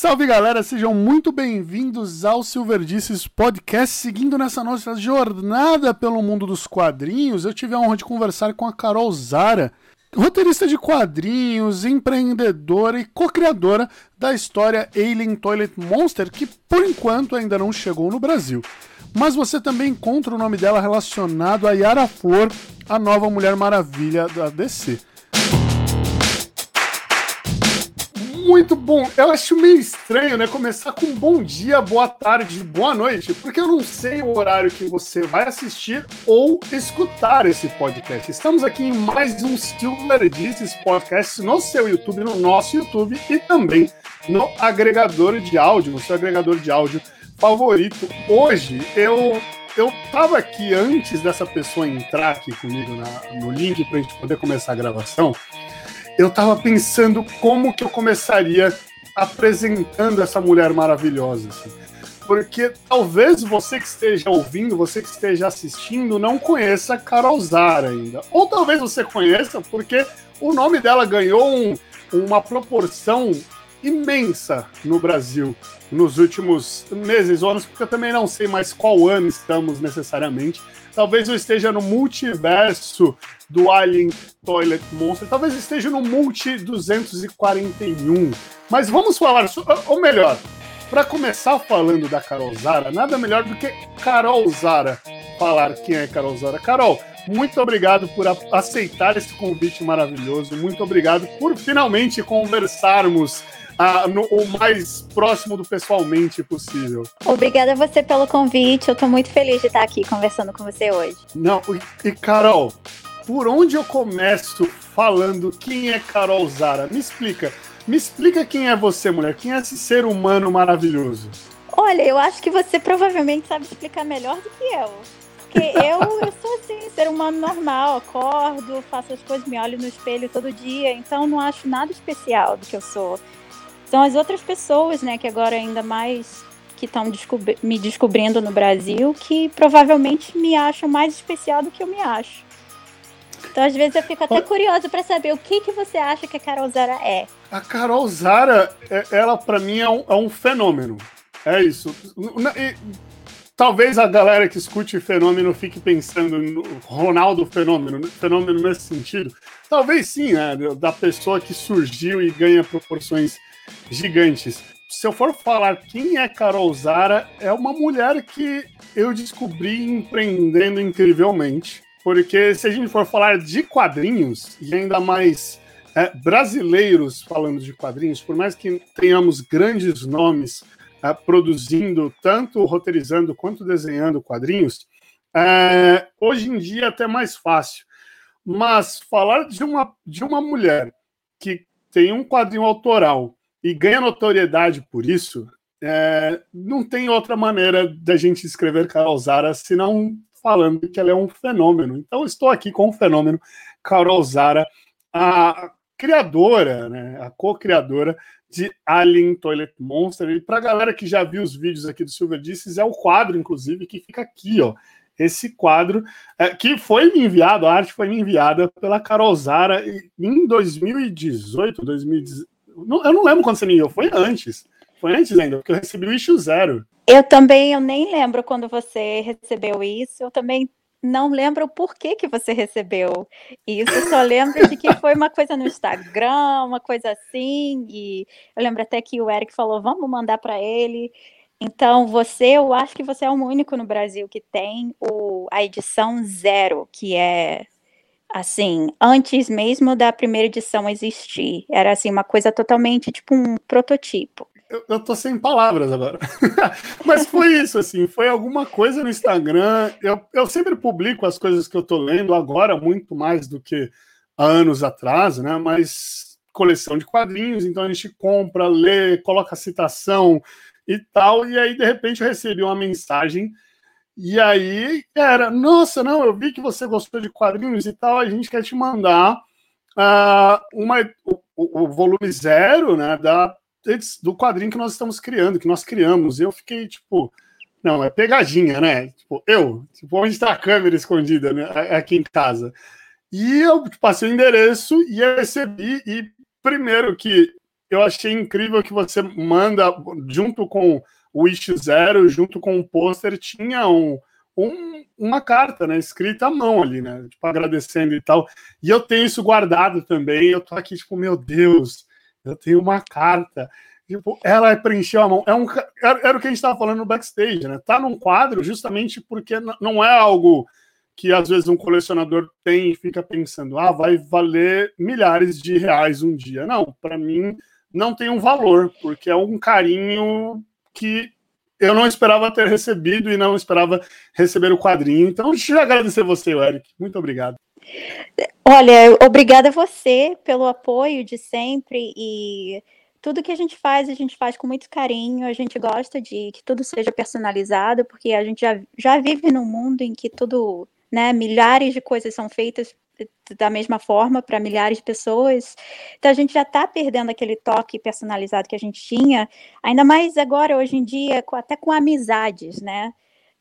Salve galera, sejam muito bem-vindos ao Silverdices Podcast. Seguindo nessa nossa jornada pelo mundo dos quadrinhos, eu tive a honra de conversar com a Carol Zara, roteirista de quadrinhos, empreendedora e co-criadora da história Alien Toilet Monster, que por enquanto ainda não chegou no Brasil. Mas você também encontra o nome dela relacionado a Yara Flor, a nova Mulher Maravilha da DC. Muito bom. Eu acho meio estranho, né? Começar com bom dia, boa tarde, boa noite, porque eu não sei o horário que você vai assistir ou escutar esse podcast. Estamos aqui em mais um Silver Disses Podcast no seu YouTube, no nosso YouTube e também no agregador de áudio, no seu agregador de áudio favorito. Hoje eu eu tava aqui antes dessa pessoa entrar aqui comigo na, no link para a gente poder começar a gravação eu tava pensando como que eu começaria apresentando essa mulher maravilhosa, assim. Porque talvez você que esteja ouvindo, você que esteja assistindo, não conheça a Carol Zara ainda. Ou talvez você conheça, porque o nome dela ganhou um, uma proporção imensa no Brasil nos últimos meses, anos, porque eu também não sei mais qual ano estamos necessariamente. Talvez eu esteja no multiverso do Alien Toilet Monster, talvez esteja no Multi 241. Mas vamos falar, ou melhor, para começar falando da Carol Zara, nada melhor do que Carol Zara falar quem é Carol Zara. Carol, muito obrigado por aceitar esse convite maravilhoso. Muito obrigado por finalmente conversarmos no, o mais próximo do pessoalmente possível. Obrigada a você pelo convite. Eu estou muito feliz de estar aqui conversando com você hoje. Não, e, e Carol, por onde eu começo falando quem é Carol Zara? Me explica. Me explica quem é você, mulher. Quem é esse ser humano maravilhoso? Olha, eu acho que você provavelmente sabe explicar melhor do que eu. Porque eu, eu sou assim, ser humano normal, acordo, faço as coisas, me olho no espelho todo dia, então não acho nada especial do que eu sou. São as outras pessoas, né, que agora ainda mais que estão descobri me descobrindo no Brasil, que provavelmente me acham mais especial do que eu me acho. Então, às vezes, eu fico até curiosa para saber o que, que você acha que a Carol Zara é. A Carol Zara, é, ela, para mim, é um, é um, fenômeno. É isso. E, talvez a galera que escute fenômeno fique pensando no Ronaldo Fenômeno, fenômeno nesse sentido. Talvez sim, né? Da pessoa que surgiu e ganha proporções gigantes. Se eu for falar quem é Carol Zara, é uma mulher que eu descobri empreendendo incrivelmente. Porque se a gente for falar de quadrinhos, e ainda mais é, brasileiros falando de quadrinhos, por mais que tenhamos grandes nomes é, produzindo, tanto roteirizando quanto desenhando quadrinhos, é, hoje em dia é até mais fácil. Mas falar de uma, de uma mulher que tem um quadrinho autoral e ganha notoriedade por isso, é, não tem outra maneira da gente escrever Carol Zara senão falando que ela é um fenômeno. Então, estou aqui com o fenômeno Carol Zara, a criadora, né, a co-criadora de Alien Toilet Monster. E para a galera que já viu os vídeos aqui do Silver Disses, é o quadro, inclusive, que fica aqui, ó. Esse quadro, é, que foi me enviado, a arte foi me enviada pela Carol Zara em 2018, 2018 não, eu não lembro quando você me enviou, foi antes. Foi antes ainda, porque eu recebi o issue zero. Eu também, eu nem lembro quando você recebeu isso. Eu também não lembro o porquê que você recebeu isso. Eu só lembro de que foi uma coisa no Instagram, uma coisa assim. E eu lembro até que o Eric falou: vamos mandar para ele. Então, você, eu acho que você é o único no Brasil que tem o, a edição zero, que é assim, antes mesmo da primeira edição existir. Era assim, uma coisa totalmente tipo um prototipo. Eu, eu tô sem palavras agora. Mas foi isso, assim, foi alguma coisa no Instagram. Eu, eu sempre publico as coisas que eu tô lendo agora, muito mais do que há anos atrás, né? Mas coleção de quadrinhos, então a gente compra, lê, coloca citação e tal, e aí de repente eu recebi uma mensagem e aí era, nossa, não, eu vi que você gostou de quadrinhos e tal, a gente quer te mandar uh, uma, o, o, volume zero, né, da, do quadrinho que nós estamos criando, que nós criamos. E eu fiquei tipo, não, é pegadinha, né? Tipo, eu, tipo, onde está a câmera escondida, né, aqui em casa? E eu passei o endereço e recebi, e primeiro que eu achei incrível que você manda, junto com o Wish Zero, junto com o pôster, tinha um, um, uma carta, né, escrita à mão ali, né, tipo, agradecendo e tal. E eu tenho isso guardado também. Eu tô aqui, tipo, meu Deus, eu tenho uma carta. Tipo, ela preencheu a mão. É um, era, era o que a gente estava falando no backstage, né? Tá num quadro justamente porque não é algo que às vezes um colecionador tem e fica pensando, ah, vai valer milhares de reais um dia. Não, para mim não tem um valor, porque é um carinho que eu não esperava ter recebido e não esperava receber o quadrinho. Então, deixa eu agradecer você, Eric. Muito obrigado. Olha, obrigada a você pelo apoio de sempre e tudo que a gente faz, a gente faz com muito carinho, a gente gosta de que tudo seja personalizado, porque a gente já, já vive num mundo em que tudo né? Milhares de coisas são feitas da mesma forma para milhares de pessoas. Então a gente já está perdendo aquele toque personalizado que a gente tinha, ainda mais agora, hoje em dia, até com amizades, né?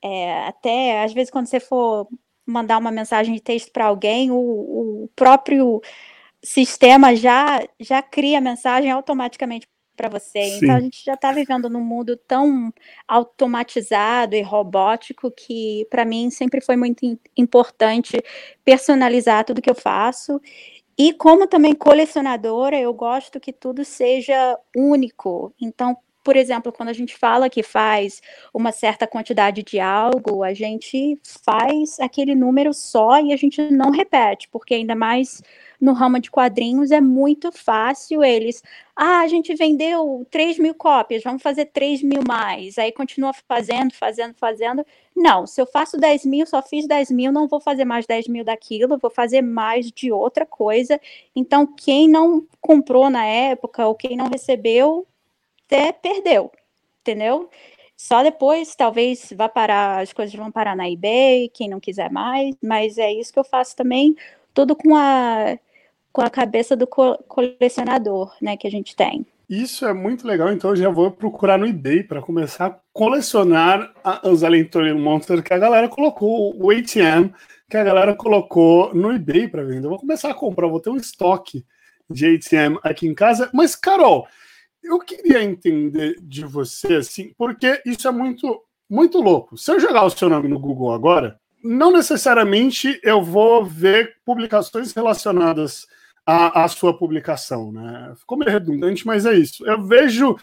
É, até às vezes quando você for mandar uma mensagem de texto para alguém, o, o próprio sistema já já cria a mensagem automaticamente para você. Sim. Então a gente já está vivendo num mundo tão automatizado e robótico que para mim sempre foi muito importante personalizar tudo que eu faço. E como também colecionadora, eu gosto que tudo seja único. Então, por exemplo, quando a gente fala que faz uma certa quantidade de algo, a gente faz aquele número só e a gente não repete, porque ainda mais no ramo de quadrinhos é muito fácil eles. Ah, a gente vendeu 3 mil cópias, vamos fazer 3 mil mais. Aí continua fazendo, fazendo, fazendo. Não, se eu faço 10 mil, só fiz 10 mil, não vou fazer mais 10 mil daquilo, vou fazer mais de outra coisa. Então, quem não comprou na época ou quem não recebeu, até perdeu, entendeu? Só depois, talvez, vá parar, as coisas vão parar na eBay, quem não quiser mais, mas é isso que eu faço também, tudo com a, com a cabeça do co colecionador, né, que a gente tem. Isso é muito legal, então eu já vou procurar no eBay para começar a colecionar a, os Alien Monster que a galera colocou, o ATM que a galera colocou no eBay para vender. Eu vou começar a comprar, vou ter um estoque de ATM aqui em casa. Mas, Carol, eu queria entender de você, assim, porque isso é muito, muito louco. Se eu jogar o seu nome no Google agora, não necessariamente eu vou ver publicações relacionadas à, à sua publicação, né? Ficou meio redundante, mas é isso. Eu vejo,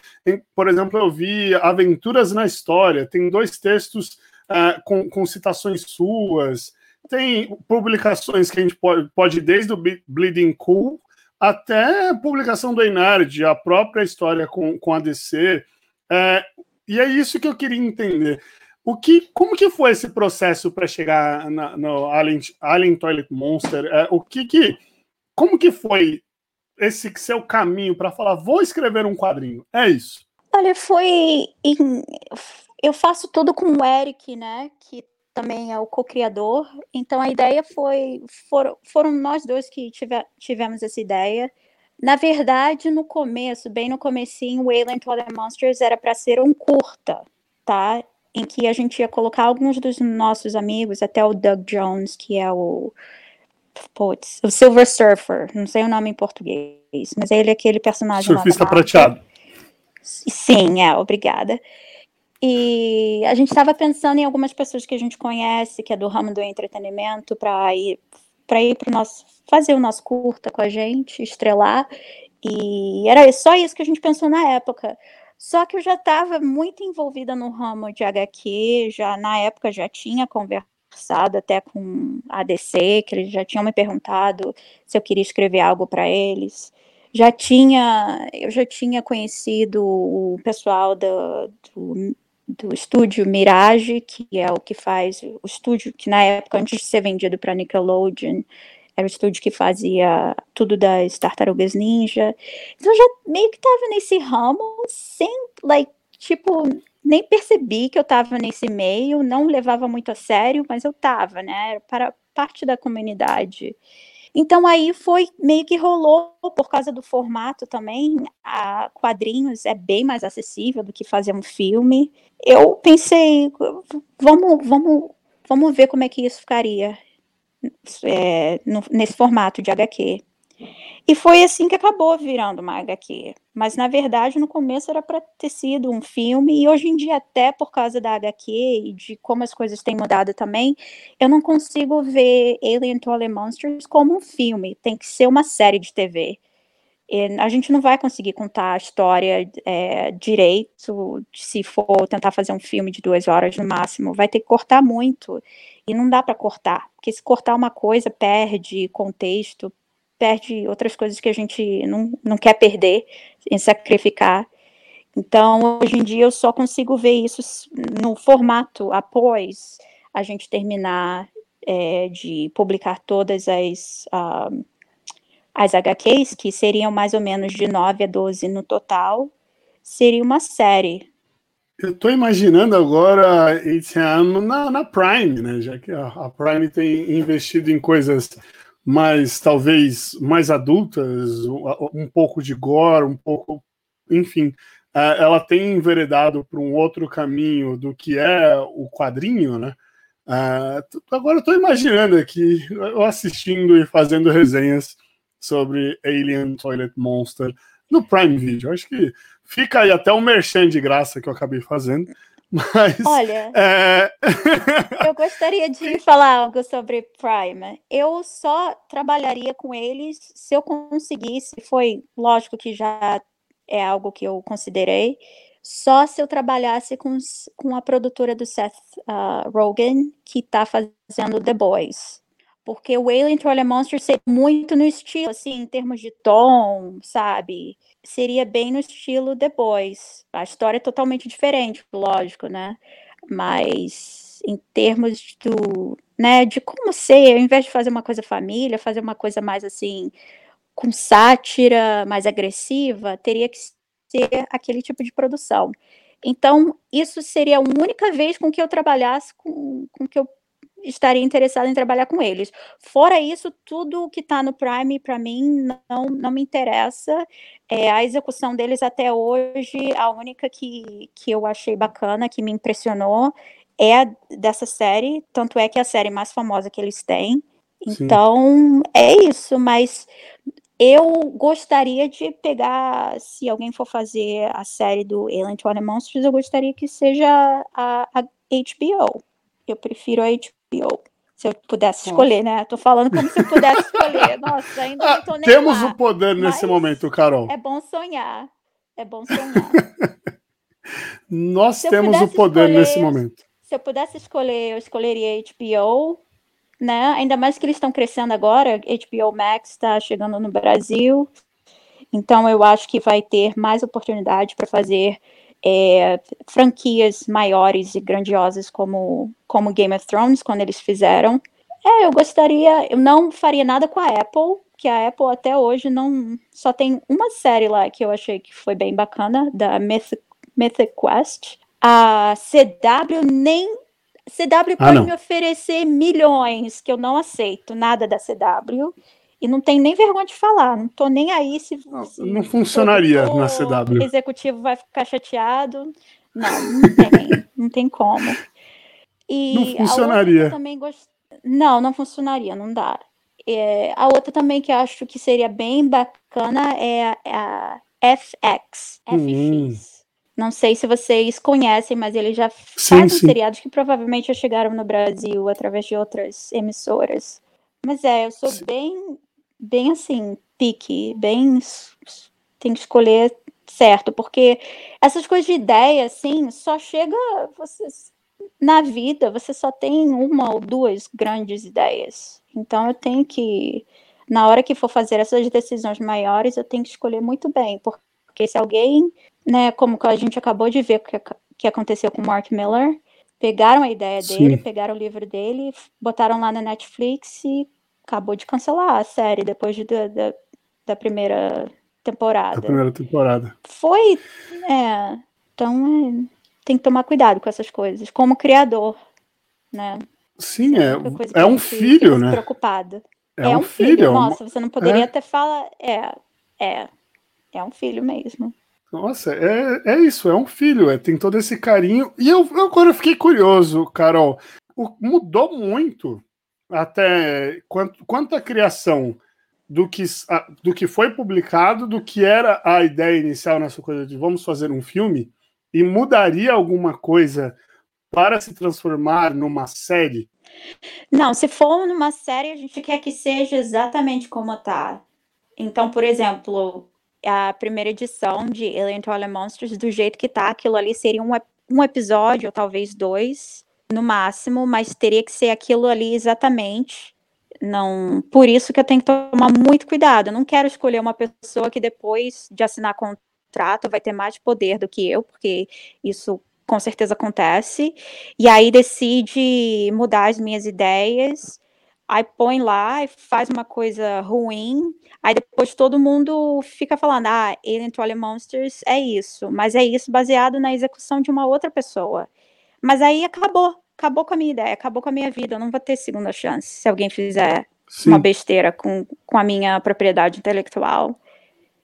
por exemplo, eu vi Aventuras na História, tem dois textos uh, com, com citações suas, tem publicações que a gente pode, pode desde o Bleeding Cool até a publicação do Enard, a própria história com, com a DC. É, e é isso que eu queria entender. O que, como que foi esse processo para chegar na, no Alien, Alien Toilet Monster? É, o que que, como que foi esse seu caminho para falar, vou escrever um quadrinho? É isso. Olha, foi. Em, eu faço tudo com o Eric, né? Que também é o co-criador. Então a ideia foi foram, foram nós dois que tive, tivemos essa ideia. Na verdade, no começo, bem no comecinho, Wayland Other Monsters era para ser um curta, tá? Em que a gente ia colocar alguns dos nossos amigos, até o Doug Jones, que é o putz, o Silver Surfer, não sei o nome em português, mas ele é aquele personagem Surfista prateado. Sim, é, obrigada. E a gente estava pensando em algumas pessoas que a gente conhece, que é do ramo do entretenimento, para ir para ir para nosso fazer o nosso curta com a gente, estrelar. E era só isso que a gente pensou na época. Só que eu já estava muito envolvida no ramo de HQ, já na época já tinha conversado até com a DC, que eles já tinham me perguntado se eu queria escrever algo para eles. Já tinha, eu já tinha conhecido o pessoal do, do do estúdio Mirage, que é o que faz o estúdio que na época antes de ser vendido para Nickelodeon era o estúdio que fazia tudo das Tartarugas Ninja. Então eu já meio que tava nesse ramo sem, like, tipo, nem percebi que eu tava nesse meio, não levava muito a sério, mas eu tava, né? Para parte da comunidade. Então aí foi meio que rolou por causa do formato também. A quadrinhos é bem mais acessível do que fazer um filme. Eu pensei, vamos, vamos, vamos ver como é que isso ficaria é, no, nesse formato de HQ. E foi assim que acabou virando uma HQ. Mas na verdade, no começo era para ter sido um filme, e hoje em dia, até por causa da HQ e de como as coisas têm mudado também, eu não consigo ver Alien Toilet Monsters como um filme. Tem que ser uma série de TV. E a gente não vai conseguir contar a história é, direito se for tentar fazer um filme de duas horas no máximo. Vai ter que cortar muito. E não dá para cortar, porque se cortar uma coisa, perde contexto, perde outras coisas que a gente não, não quer perder em sacrificar. Então, hoje em dia, eu só consigo ver isso no formato após a gente terminar é, de publicar todas as, uh, as HQs, que seriam mais ou menos de 9 a 12 no total, seria uma série. Eu estou imaginando agora ATM na, na Prime, né? Já que a, a Prime tem investido em coisas mais talvez mais adultas, um pouco de gore, um pouco, enfim, é, ela tem enveredado para um outro caminho do que é o quadrinho, né? É, agora estou imaginando aqui, eu assistindo e fazendo resenhas sobre Alien Toilet Monster no Prime Video. Acho que fica aí até um merchan de graça que eu acabei fazendo. Mas, Olha, é... eu gostaria de falar algo sobre Prime. Eu só trabalharia com eles se eu conseguisse. Foi lógico que já é algo que eu considerei. Só se eu trabalhasse com, com a produtora do Seth uh, Rogen, que está fazendo The Boys. Porque o Alien Troll Monster seria muito no estilo, assim, em termos de tom, sabe? Seria bem no estilo The Boys. A história é totalmente diferente, lógico, né? Mas em termos do, né, de como ser, ao invés de fazer uma coisa família, fazer uma coisa mais assim, com sátira, mais agressiva, teria que ser aquele tipo de produção. Então, isso seria a única vez com que eu trabalhasse com, com que eu estaria interessada em trabalhar com eles. Fora isso, tudo que está no Prime, para mim, não, não me interessa. É, a execução deles até hoje, a única que, que eu achei bacana, que me impressionou, é a dessa série, tanto é que é a série mais famosa que eles têm. Então, Sim. é isso, mas eu gostaria de pegar, se alguém for fazer a série do Alien to Monsters, eu gostaria que seja a, a HBO. Eu prefiro a HBO. Se eu pudesse escolher, né? Tô falando como se eu pudesse escolher. Nossa, ainda não tô nem Temos lá, o poder nesse momento, Carol. É bom sonhar. É bom sonhar. Nós temos o poder escolher, nesse momento. Se eu pudesse escolher, eu escolheria HBO, né? Ainda mais que eles estão crescendo agora. HBO Max está chegando no Brasil. Então eu acho que vai ter mais oportunidade para fazer é, franquias maiores e grandiosas como, como Game of Thrones, quando eles fizeram. É, eu gostaria, eu não faria nada com a Apple, que a Apple até hoje não só tem uma série lá que eu achei que foi bem bacana, da Mythic, Mythic Quest. A CW nem CW ah, pode me oferecer milhões que eu não aceito, nada da CW. E não tem nem vergonha de falar, não tô nem aí se. Não, se não funcionaria na CW. O executivo vai ficar chateado. Não, não tem, não tem como. E não funcionaria. também gost... Não, não funcionaria, não dá. É, a outra também que eu acho que seria bem bacana é a, FX. Hum. FX. Não sei se vocês conhecem, mas eles já sim, fazem sim. seriados que provavelmente já chegaram no Brasil através de outras emissoras. Mas é, eu sou sim. bem bem assim, pique, bem. Tem que escolher certo, porque essas coisas de ideia, assim, só chega. Você, na vida, você só tem uma ou duas grandes ideias. Então eu tenho que. Na hora que for fazer essas decisões maiores, eu tenho que escolher muito bem, porque se alguém, né, como a gente acabou de ver que, que aconteceu com Mark Miller, pegaram a ideia dele, Sim. pegaram o livro dele, botaram lá na Netflix e acabou de cancelar a série depois de, da, da primeira temporada. Da primeira temporada. Foi. É, então é, tem que tomar cuidado com essas coisas, como criador, né? Sim, é, é um filho, né? Preocupado. É, é um, um filho. filho. É Nossa, você não poderia é. até falar. É, é. É um filho mesmo. Nossa, é, é isso, é um filho, é, tem todo esse carinho. E eu agora eu fiquei curioso, Carol. O, mudou muito até quanto, quanto à criação do que, do que foi publicado, do que era a ideia inicial nessa coisa de vamos fazer um filme, e mudaria alguma coisa para se transformar numa série? Não, se for numa série, a gente quer que seja exatamente como está. Então, por exemplo, a primeira edição de Alien Toilet Monsters, do jeito que tá, aquilo ali seria um, um episódio, ou talvez dois, no máximo, mas teria que ser aquilo ali exatamente. Não, por isso que eu tenho que tomar muito cuidado. Eu não quero escolher uma pessoa que depois de assinar contrato vai ter mais poder do que eu, porque isso com certeza acontece. E aí decide mudar as minhas ideias, aí põe lá e faz uma coisa ruim Aí depois todo mundo fica falando, ah, Alien Monsters é isso, mas é isso baseado na execução de uma outra pessoa. Mas aí acabou, acabou com a minha ideia, acabou com a minha vida, eu não vou ter segunda chance se alguém fizer Sim. uma besteira com, com a minha propriedade intelectual.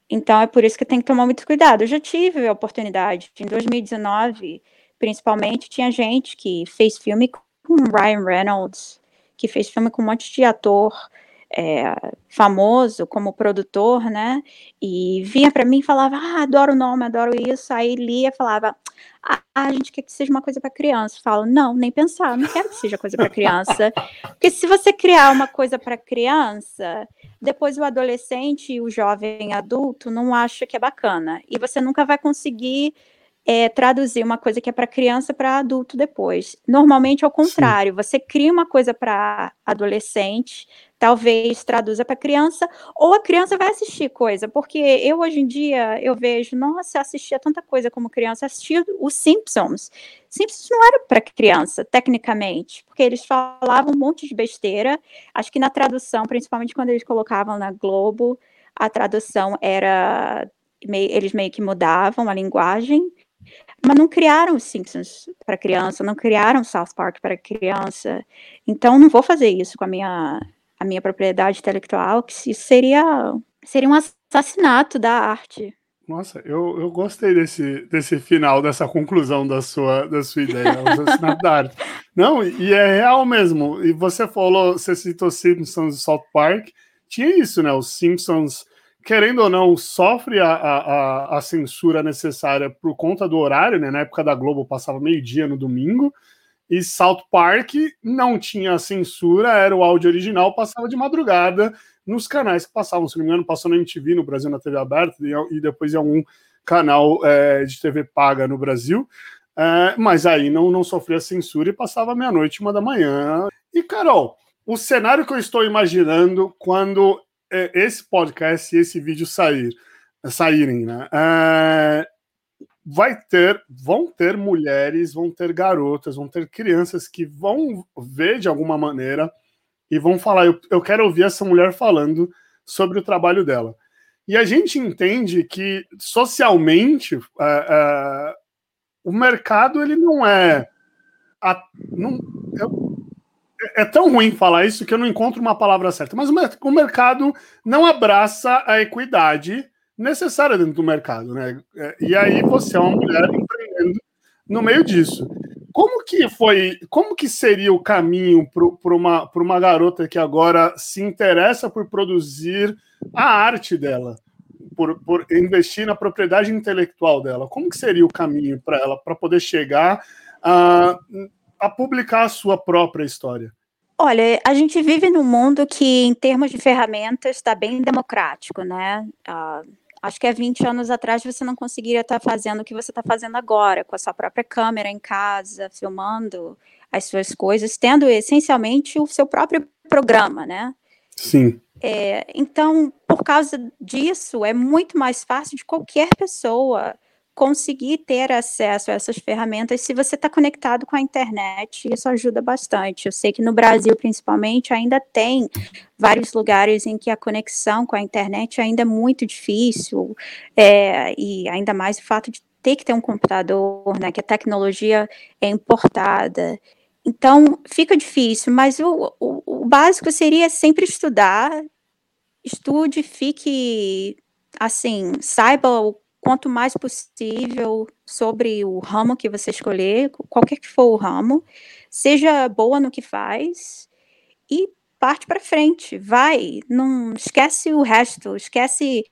Então é por isso que tem que tomar muito cuidado. Eu já tive a oportunidade, em 2019, principalmente, tinha gente que fez filme com Ryan Reynolds, que fez filme com um monte de ator é, famoso como produtor, né? E vinha para mim e falava: Ah, adoro o nome, adoro isso. Aí lia e falava: Ah, a gente quer que seja uma coisa para criança. Eu falo: Não, nem pensar, não quero que seja coisa para criança. Porque se você criar uma coisa para criança, depois o adolescente e o jovem adulto não acha que é bacana. E você nunca vai conseguir. É, traduzir uma coisa que é para criança para adulto depois. Normalmente, ao contrário, Sim. você cria uma coisa para adolescente, talvez traduza para criança, ou a criança vai assistir coisa, porque eu hoje em dia eu vejo, nossa, assistia tanta coisa como criança, assistia os Simpsons. Simpsons não era para criança, tecnicamente, porque eles falavam um monte de besteira. Acho que na tradução, principalmente quando eles colocavam na Globo, a tradução era eles meio que mudavam a linguagem, mas não criaram os Simpsons para criança, não criaram South Park para criança. Então não vou fazer isso com a minha a minha propriedade intelectual, que isso seria, seria um assassinato da arte. Nossa, eu, eu gostei desse, desse final, dessa conclusão da sua, da sua ideia, o assassinato da arte. Não, e é real mesmo. E você falou, você citou Simpsons e South Park, tinha isso, né? Os Simpsons, querendo ou não, sofre a, a, a censura necessária por conta do horário, né? Na época da Globo passava meio-dia no domingo, e South Park não tinha censura, era o áudio original, passava de madrugada nos canais que passavam. Se não me engano, passou na MTV no Brasil, na TV aberta, e depois em algum canal é, de TV paga no Brasil. É, mas aí não, não sofria censura e passava meia-noite, uma da manhã. E, Carol, o cenário que eu estou imaginando quando é, esse podcast e esse vídeo sair, saírem, né? Vai ter, vão ter mulheres, vão ter garotas, vão ter crianças que vão ver de alguma maneira e vão falar: eu, eu quero ouvir essa mulher falando sobre o trabalho dela. E a gente entende que socialmente é, é, o mercado ele não é, a, não, é, é tão ruim falar isso que eu não encontro uma palavra certa, mas o mercado não abraça a equidade necessária dentro do mercado, né? É, e aí você é uma mulher empreendendo no meio disso. Como que foi, como que seria o caminho para uma, uma garota que agora se interessa por produzir a arte dela, por, por investir na propriedade intelectual dela? Como que seria o caminho para ela para poder chegar a, a publicar a sua própria história? Olha, a gente vive num mundo que, em termos de ferramentas, está bem democrático, né? Uh, Acho que há 20 anos atrás você não conseguiria estar fazendo o que você está fazendo agora, com a sua própria câmera em casa, filmando as suas coisas, tendo essencialmente o seu próprio programa, né? Sim. É, então, por causa disso, é muito mais fácil de qualquer pessoa conseguir ter acesso a essas ferramentas se você está conectado com a internet, isso ajuda bastante. Eu sei que no Brasil, principalmente, ainda tem vários lugares em que a conexão com a internet ainda é muito difícil, é, e ainda mais o fato de ter que ter um computador, né, que a tecnologia é importada. Então, fica difícil, mas o, o, o básico seria sempre estudar, estude, fique assim, saiba o quanto mais possível sobre o ramo que você escolher, qualquer que for o ramo, seja boa no que faz e parte para frente, vai, não esquece o resto, esquece.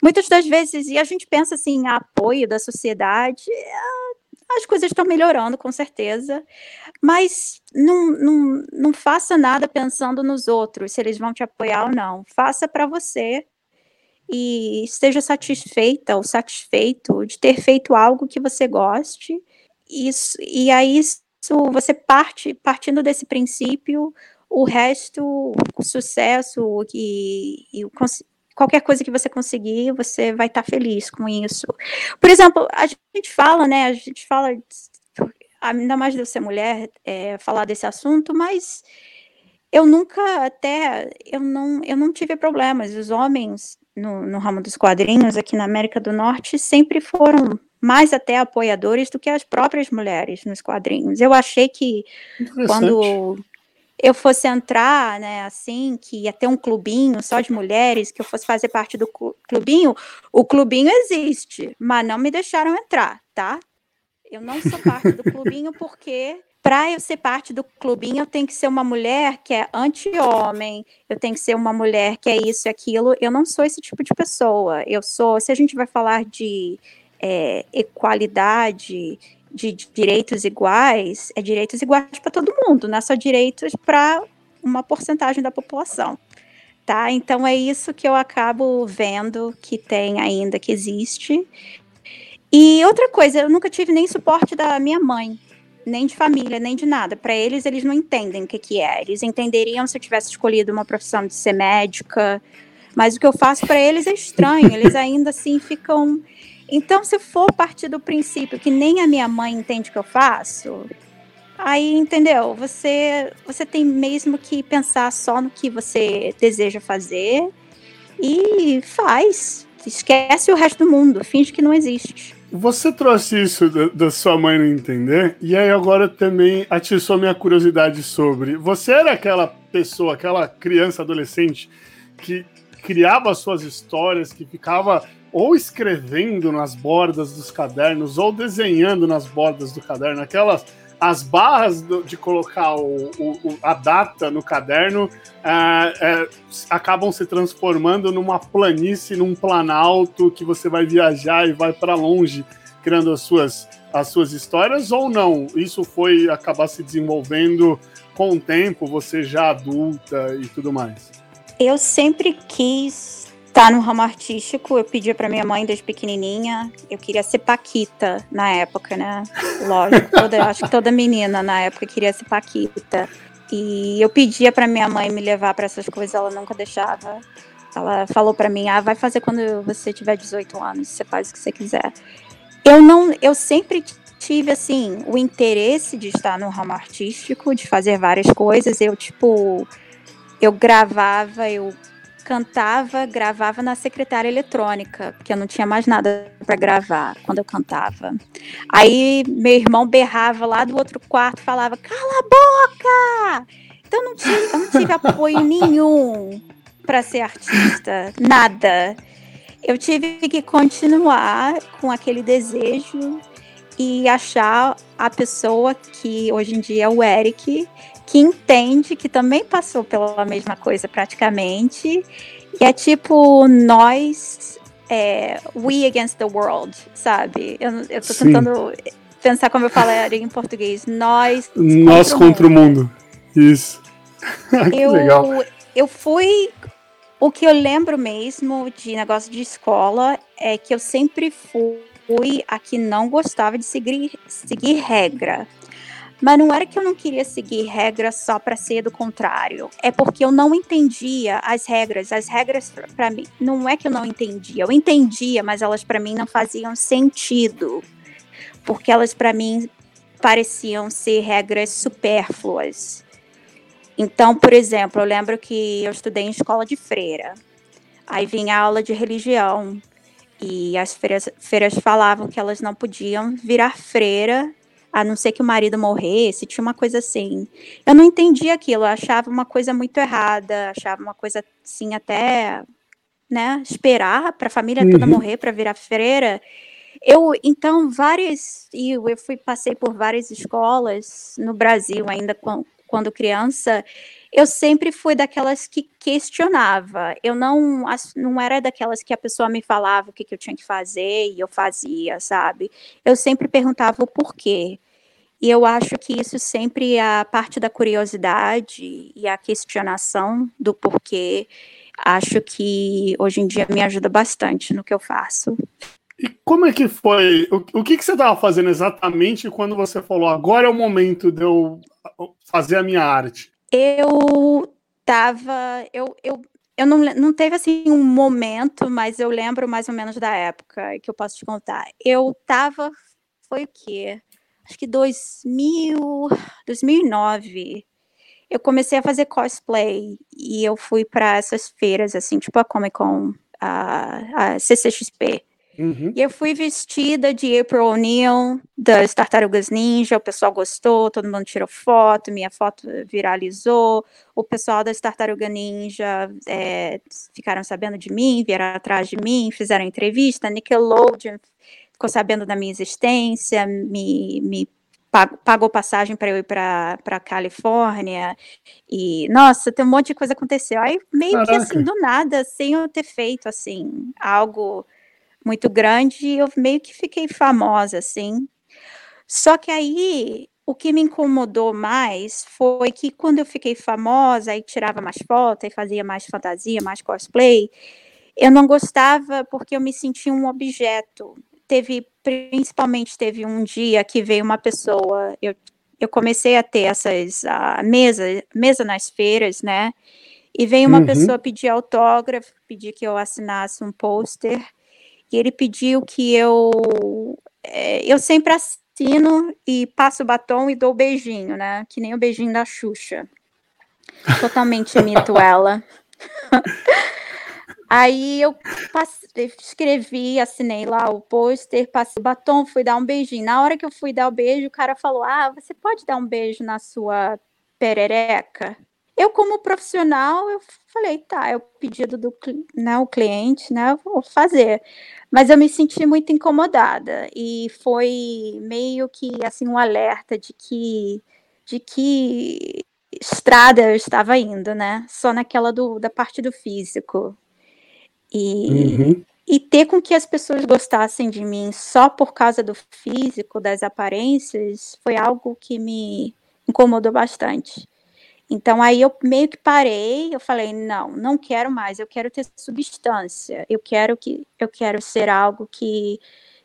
Muitas das vezes, e a gente pensa assim, apoio da sociedade, é, as coisas estão melhorando, com certeza, mas não, não, não faça nada pensando nos outros, se eles vão te apoiar ou não. Faça para você e esteja satisfeita ou satisfeito de ter feito algo que você goste. Isso, e aí, isso, você parte, partindo desse princípio, o resto, o sucesso e, e o, qualquer coisa que você conseguir, você vai estar feliz com isso. Por exemplo, a gente fala, né? A gente fala, ainda mais de eu ser mulher, é, falar desse assunto, mas eu nunca até eu não eu não tive problemas. Os homens no, no ramo dos quadrinhos aqui na América do Norte sempre foram mais até apoiadores do que as próprias mulheres nos quadrinhos. Eu achei que quando eu fosse entrar, né, assim, que ia ter um clubinho só de mulheres, que eu fosse fazer parte do clubinho, o clubinho existe, mas não me deixaram entrar, tá? Eu não sou parte do clubinho porque para eu ser parte do clubinho, eu tenho que ser uma mulher que é anti-homem, eu tenho que ser uma mulher que é isso e aquilo. Eu não sou esse tipo de pessoa. Eu sou, se a gente vai falar de é, equalidade, de direitos iguais, é direitos iguais para todo mundo, não é só direitos para uma porcentagem da população. Tá? Então é isso que eu acabo vendo que tem ainda, que existe. E outra coisa, eu nunca tive nem suporte da minha mãe nem de família, nem de nada. Para eles, eles não entendem o que, que é. Eles entenderiam se eu tivesse escolhido uma profissão de ser médica, mas o que eu faço para eles é estranho. Eles ainda assim ficam. Então, se for partir do princípio que nem a minha mãe entende o que eu faço, aí entendeu? Você você tem mesmo que pensar só no que você deseja fazer e faz. Esquece o resto do mundo, finge que não existe. Você trouxe isso da, sua mãe não entender, e aí agora também atiçou minha curiosidade sobre. Você era aquela pessoa, aquela criança, adolescente, que criava suas histórias, que ficava ou escrevendo nas bordas dos cadernos, ou desenhando nas bordas do caderno, aquelas as barras do, de colocar o, o, a data no caderno é, é, acabam se transformando numa planície, num planalto que você vai viajar e vai para longe criando as suas, as suas histórias ou não? Isso foi acabar se desenvolvendo com o tempo, você já adulta e tudo mais? Eu sempre quis tá no ramo artístico, eu pedia para minha mãe desde pequenininha, eu queria ser Paquita na época, né? Lógico, toda, acho que toda menina na época queria ser Paquita. E eu pedia para minha mãe me levar para essas coisas, ela nunca deixava. Ela falou para mim: "Ah, vai fazer quando você tiver 18 anos, você faz o que você quiser". Eu não, eu sempre tive assim o interesse de estar no ramo artístico, de fazer várias coisas. Eu tipo eu gravava, eu cantava, gravava na secretária eletrônica, porque eu não tinha mais nada para gravar quando eu cantava. Aí meu irmão berrava lá do outro quarto, falava: "Cala a boca!". Então não tive, eu não tive apoio nenhum para ser artista, nada. Eu tive que continuar com aquele desejo e achar a pessoa que hoje em dia é o Eric, que entende que também passou pela mesma coisa praticamente. E é tipo, nós, é, we against the world, sabe? Eu, eu tô Sim. tentando pensar como eu falaria em português. Nós. Nós contra, contra o mundo. Isso. eu, legal. eu fui. O que eu lembro mesmo de negócio de escola é que eu sempre fui a que não gostava de seguir, seguir regra. Mas não era que eu não queria seguir regras só para ser do contrário. É porque eu não entendia as regras. As regras para mim não é que eu não entendia. Eu entendia, mas elas para mim não faziam sentido. Porque elas para mim pareciam ser regras supérfluas. Então, por exemplo, eu lembro que eu estudei em escola de freira. Aí vinha aula de religião. E as freiras, freiras falavam que elas não podiam virar freira a não ser que o marido morresse, tinha uma coisa assim. Eu não entendia aquilo, eu achava uma coisa muito errada, achava uma coisa assim, até, né, esperar para a família uhum. toda morrer para virar freira. Eu, então, várias, e eu fui, passei por várias escolas no Brasil, ainda com, quando criança, eu sempre fui daquelas que questionava. Eu não, não era daquelas que a pessoa me falava o que, que eu tinha que fazer e eu fazia, sabe? Eu sempre perguntava o porquê. E eu acho que isso sempre é a parte da curiosidade e a questionação do porquê. Acho que hoje em dia me ajuda bastante no que eu faço. E como é que foi? O, o que, que você estava fazendo exatamente quando você falou agora é o momento de eu fazer a minha arte? Eu tava. Eu, eu, eu não, não teve assim um momento, mas eu lembro mais ou menos da época que eu posso te contar. Eu tava. Foi o quê? Acho que 2000, 2009. Eu comecei a fazer cosplay e eu fui para essas feiras, assim, tipo a Comic Con, a, a CCXP. Uhum. E eu fui vestida de April O'Neil, das Tartarugas Ninja, o pessoal gostou, todo mundo tirou foto, minha foto viralizou, o pessoal das Tartarugas Ninja é, ficaram sabendo de mim, vieram atrás de mim, fizeram entrevista, Nickelodeon ficou sabendo da minha existência, me, me pagou passagem para eu ir para a Califórnia. E, nossa, tem um monte de coisa aconteceu. Aí, meio Caraca. que assim, do nada, sem eu ter feito, assim, algo muito grande, eu meio que fiquei famosa, assim. Só que aí, o que me incomodou mais foi que quando eu fiquei famosa, aí tirava mais fotos, e fazia mais fantasia, mais cosplay, eu não gostava porque eu me sentia um objeto. Teve, principalmente, teve um dia que veio uma pessoa, eu, eu comecei a ter essas a mesa, mesa nas feiras, né? E veio uma uhum. pessoa pedir autógrafo, pedir que eu assinasse um pôster e ele pediu que eu. É, eu sempre assino e passo o batom e dou o beijinho, né? Que nem o beijinho da Xuxa. Totalmente imito ela. Aí eu passei, escrevi, assinei lá o pôster, passei o batom, fui dar um beijinho. Na hora que eu fui dar o beijo, o cara falou: Ah, você pode dar um beijo na sua perereca? Eu, como profissional, eu falei, tá, é o pedido do né, o cliente, né? Eu vou fazer. Mas eu me senti muito incomodada e foi meio que assim um alerta de que de que estrada eu estava indo, né? Só naquela do, da parte do físico. E, uhum. e ter com que as pessoas gostassem de mim só por causa do físico, das aparências, foi algo que me incomodou bastante. Então aí eu meio que parei, eu falei, não, não quero mais, eu quero ter substância. Eu quero que eu quero ser algo que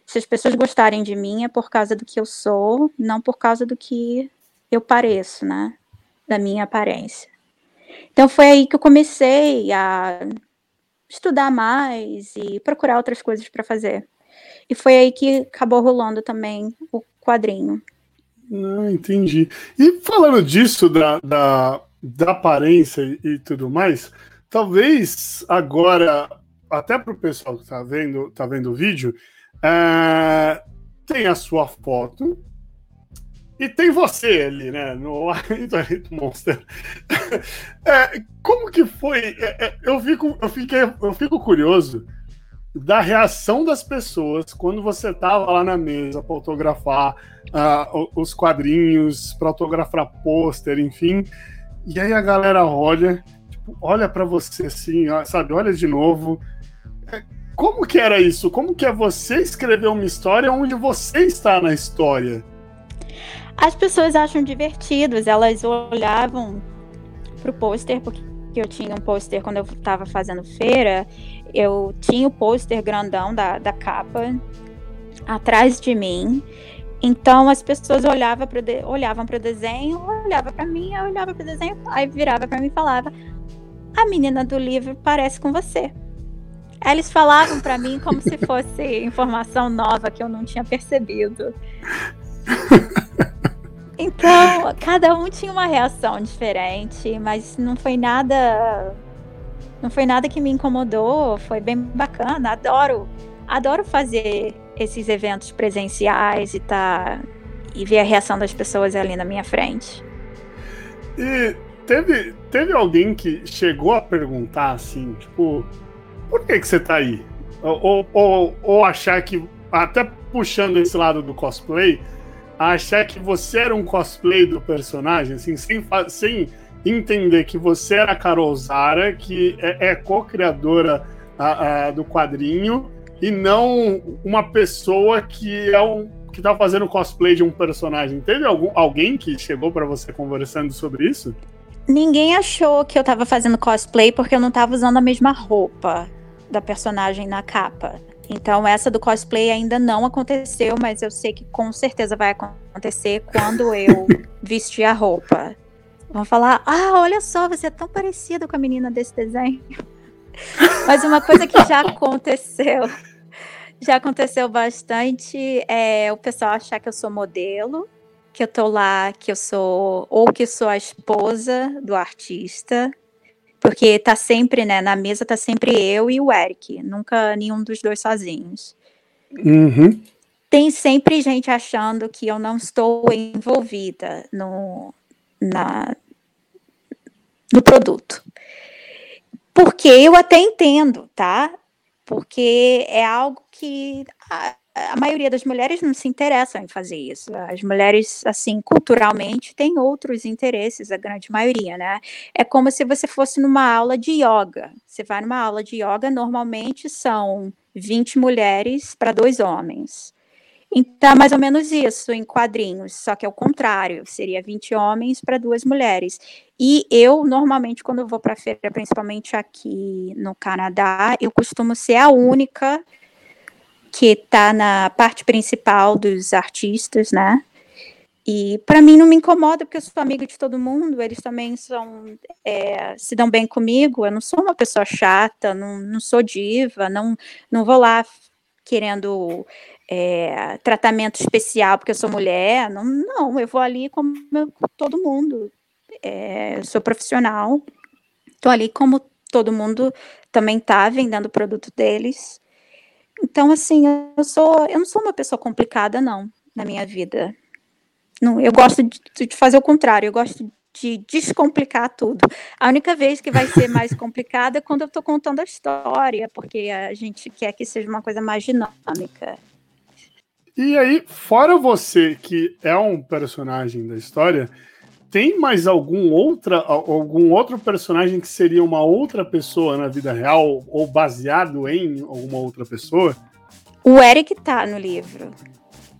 se as pessoas gostarem de mim é por causa do que eu sou, não por causa do que eu pareço, né? Da minha aparência. Então foi aí que eu comecei a estudar mais e procurar outras coisas para fazer. E foi aí que acabou rolando também o quadrinho. Ah, entendi. E falando disso, da, da, da aparência e, e tudo mais, talvez agora, até para o pessoal que está vendo, tá vendo o vídeo, é, tem a sua foto e tem você ali, né? No Monster. É, como que foi? É, é, eu, fico, eu, fiquei, eu fico curioso da reação das pessoas quando você tava lá na mesa para autografar uh, os quadrinhos, para autografar pôster, enfim. E aí a galera olha, tipo, olha para você assim, sabe? Olha de novo. É, como que era isso? Como que é você escrever uma história onde você está na história? As pessoas acham divertidos, elas olhavam pro pôster, porque eu tinha um pôster quando eu estava fazendo feira, eu tinha o pôster grandão da, da capa atrás de mim. Então as pessoas olhavam para de, olhavam o desenho, olhava para mim, eu olhava para o desenho, aí virava para mim e falava: "A menina do livro parece com você". Eles falavam para mim como se fosse informação nova que eu não tinha percebido. Então, cada um tinha uma reação diferente, mas não foi nada não foi nada que me incomodou, foi bem bacana, adoro, adoro fazer esses eventos presenciais e tá e ver a reação das pessoas ali na minha frente. E teve, teve alguém que chegou a perguntar assim, tipo, por que que você tá aí? Ou, ou, ou achar que, até puxando esse lado do cosplay, a achar que você era um cosplay do personagem, assim, sem, sem entender que você era a Carol Zara, que é, é co-criadora do quadrinho, e não uma pessoa que é um que tá fazendo cosplay de um personagem. Teve algum, alguém que chegou para você conversando sobre isso? Ninguém achou que eu tava fazendo cosplay porque eu não tava usando a mesma roupa da personagem na capa. Então, essa do cosplay ainda não aconteceu, mas eu sei que com certeza vai acontecer quando eu vestir a roupa. Vão falar: ah, olha só, você é tão parecida com a menina desse desenho. mas uma coisa que já aconteceu, já aconteceu bastante, é o pessoal achar que eu sou modelo que eu tô lá, que eu sou ou que sou a esposa do artista, porque tá sempre, né, na mesa tá sempre eu e o Eric, nunca nenhum dos dois sozinhos. Uhum. Tem sempre gente achando que eu não estou envolvida no, na, no produto. Porque eu até entendo, tá? Porque é algo que a maioria das mulheres não se interessam em fazer isso. As mulheres, assim, culturalmente, têm outros interesses, a grande maioria, né? É como se você fosse numa aula de yoga. Você vai numa aula de yoga, normalmente são 20 mulheres para dois homens. Então, mais ou menos isso em quadrinhos, só que é o contrário, seria 20 homens para duas mulheres. E eu, normalmente, quando eu vou para a feira, principalmente aqui no Canadá, eu costumo ser a única que está na parte principal dos artistas, né? E para mim não me incomoda porque eu sou amiga de todo mundo, eles também são é, se dão bem comigo. Eu não sou uma pessoa chata, não, não sou diva, não, não vou lá querendo é, tratamento especial porque eu sou mulher. Não, não eu vou ali como todo mundo. É, sou profissional, estou ali como todo mundo também está vendendo o produto deles. Então, assim, eu sou, eu não sou uma pessoa complicada, não, na minha vida. Não, eu gosto de, de fazer o contrário, eu gosto de descomplicar tudo. A única vez que vai ser mais complicada é quando eu estou contando a história, porque a gente quer que seja uma coisa mais dinâmica. E aí, fora você que é um personagem da história, tem mais algum outra algum outro personagem que seria uma outra pessoa na vida real ou baseado em alguma outra pessoa? O Eric tá no livro.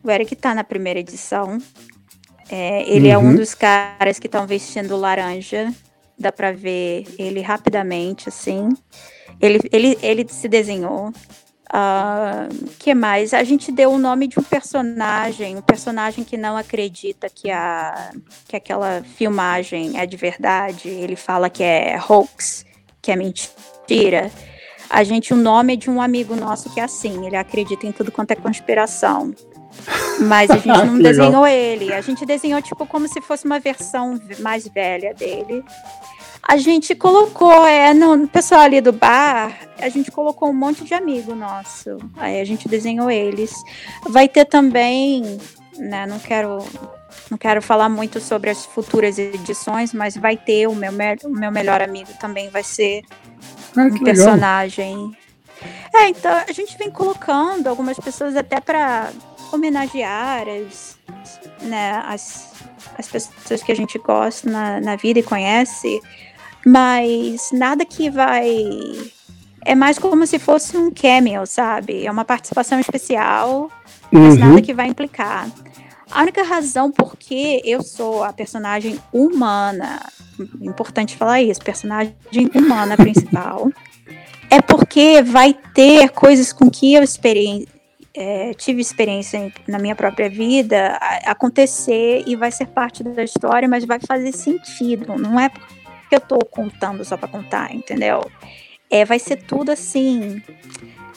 O Eric tá na primeira edição. É, ele uhum. é um uhum. dos caras que estão vestindo laranja. Dá para ver ele rapidamente, assim. Ele, ele, ele se desenhou. Uh, que mais? A gente deu o nome de um personagem, um personagem que não acredita que, a, que aquela filmagem é de verdade. Ele fala que é hoax, que é mentira. A gente, o nome é de um amigo nosso que é assim, ele acredita em tudo quanto é conspiração. Mas a gente não desenhou ele. A gente desenhou, tipo, como se fosse uma versão mais velha dele a gente colocou, é, no, pessoal ali do bar, a gente colocou um monte de amigo nosso. Aí a gente desenhou eles. Vai ter também, né, não quero não quero falar muito sobre as futuras edições, mas vai ter o meu, o meu melhor amigo também vai ser ah, um personagem. Legal. É, então a gente vem colocando algumas pessoas até para homenagear as, né, as, as pessoas que a gente gosta na, na vida e conhece mas nada que vai. É mais como se fosse um cameo, sabe? É uma participação especial, mas uhum. nada que vai implicar. A única razão por que eu sou a personagem humana, importante falar isso, personagem humana principal, é porque vai ter coisas com que eu experi é, tive experiência na minha própria vida acontecer e vai ser parte da história, mas vai fazer sentido. Não é que eu tô contando só para contar, entendeu? É, vai ser tudo assim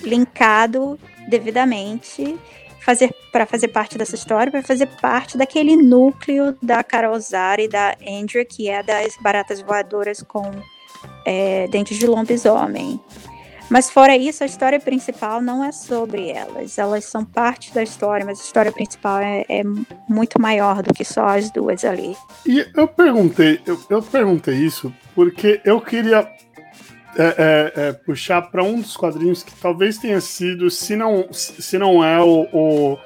linkado devidamente fazer para fazer parte dessa história, para fazer parte daquele núcleo da Carol Zara e da Andrea, que é das baratas voadoras com é, dentes de lobisomem. Mas fora isso, a história principal não é sobre elas. Elas são parte da história, mas a história principal é, é muito maior do que só as duas ali. E eu perguntei, eu, eu perguntei isso porque eu queria é, é, é, puxar para um dos quadrinhos que talvez tenha sido, se não, se não é o, o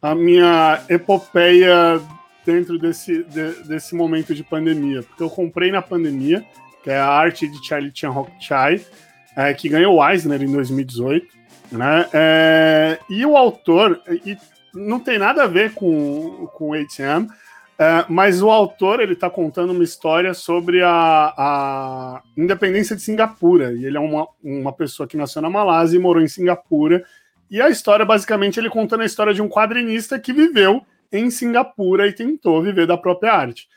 a minha epopeia dentro desse, de, desse momento de pandemia. Porque eu comprei na pandemia, que é a arte de Charlie Chan Hok Chai, é, que ganhou o Eisner em 2018. Né? É, e o autor, e não tem nada a ver com, com o ATM, é, mas o autor ele está contando uma história sobre a, a, independência de Singapura. E ele é uma, uma pessoa que nasceu na Malásia e morou em Singapura. E a história, basicamente, ele contando a história de um quadrinista que viveu em Singapura e tentou viver da própria arte.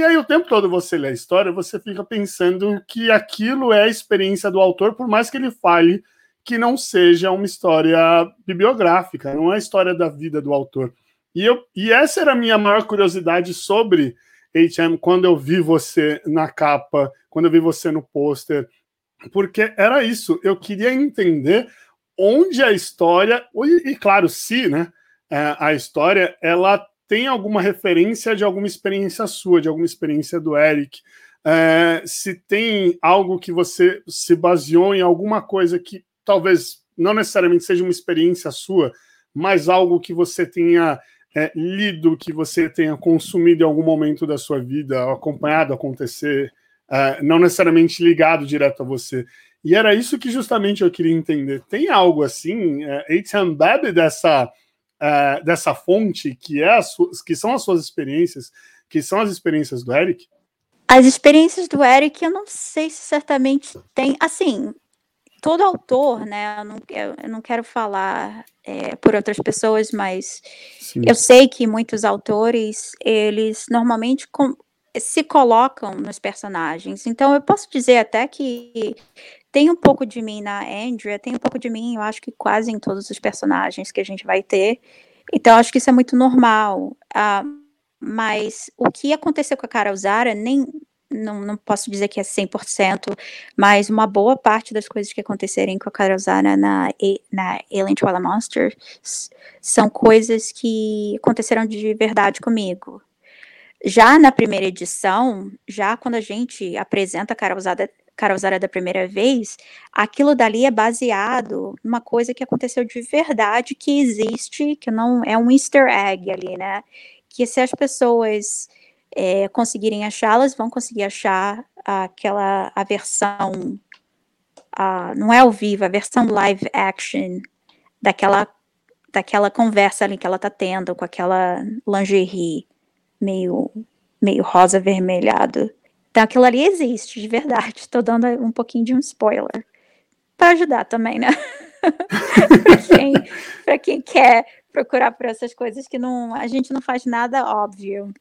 E aí, o tempo todo você lê a história, você fica pensando que aquilo é a experiência do autor, por mais que ele fale que não seja uma história bibliográfica, não é a história da vida do autor. E, eu, e essa era a minha maior curiosidade sobre HM quando eu vi você na capa, quando eu vi você no pôster, porque era isso, eu queria entender onde a história, e, e claro, se né, é, a história ela tem alguma referência de alguma experiência sua, de alguma experiência do Eric, é, se tem algo que você se baseou em alguma coisa que talvez não necessariamente seja uma experiência sua, mas algo que você tenha é, lido, que você tenha consumido em algum momento da sua vida, acompanhado acontecer, é, não necessariamente ligado direto a você. E era isso que justamente eu queria entender. Tem algo assim, é, Eitan bebe dessa, é, dessa fonte que, é que são as suas experiências, que são as experiências do Eric? As experiências do Eric, eu não sei se certamente tem. Assim, todo autor, né? Eu não, eu não quero falar é, por outras pessoas, mas Sim. eu sei que muitos autores eles normalmente com, se colocam nos personagens. Então eu posso dizer até que tem um pouco de mim na Andrea, tem um pouco de mim, eu acho que quase em todos os personagens que a gente vai ter. Então acho que isso é muito normal. Uh, mas o que aconteceu com a Carol Zara nem não, não posso dizer que é 100%, mas uma boa parte das coisas que acontecerem com a Karozana na, na Alien Monsters são coisas que aconteceram de verdade comigo. Já na primeira edição, já quando a gente apresenta a Karozada, Karozara da primeira vez, aquilo dali é baseado numa coisa que aconteceu de verdade, que existe, que não é um easter egg ali, né? Que se as pessoas é, conseguirem achá-las, vão conseguir achar aquela a versão, não é ao vivo, a versão live action daquela, daquela conversa ali que ela tá tendo com aquela lingerie meio, meio rosa avermelhado. Então aquilo ali existe, de verdade. Estou dando um pouquinho de um spoiler. Para ajudar também, né? para quem, quem quer procurar por essas coisas que não, a gente não faz nada óbvio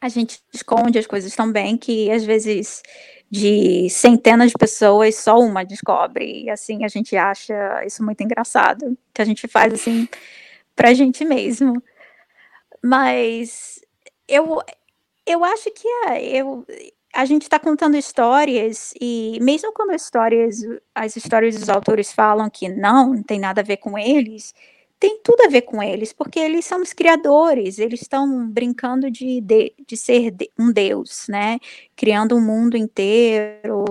a gente esconde as coisas tão bem que às vezes de centenas de pessoas só uma descobre e assim a gente acha isso muito engraçado que a gente faz assim pra gente mesmo mas eu eu acho que é, eu a gente está contando histórias e mesmo quando as histórias as histórias dos autores falam que não, não tem nada a ver com eles tem tudo a ver com eles, porque eles são os criadores, eles estão brincando de, de, de ser de, um deus, né? Criando um mundo inteiro,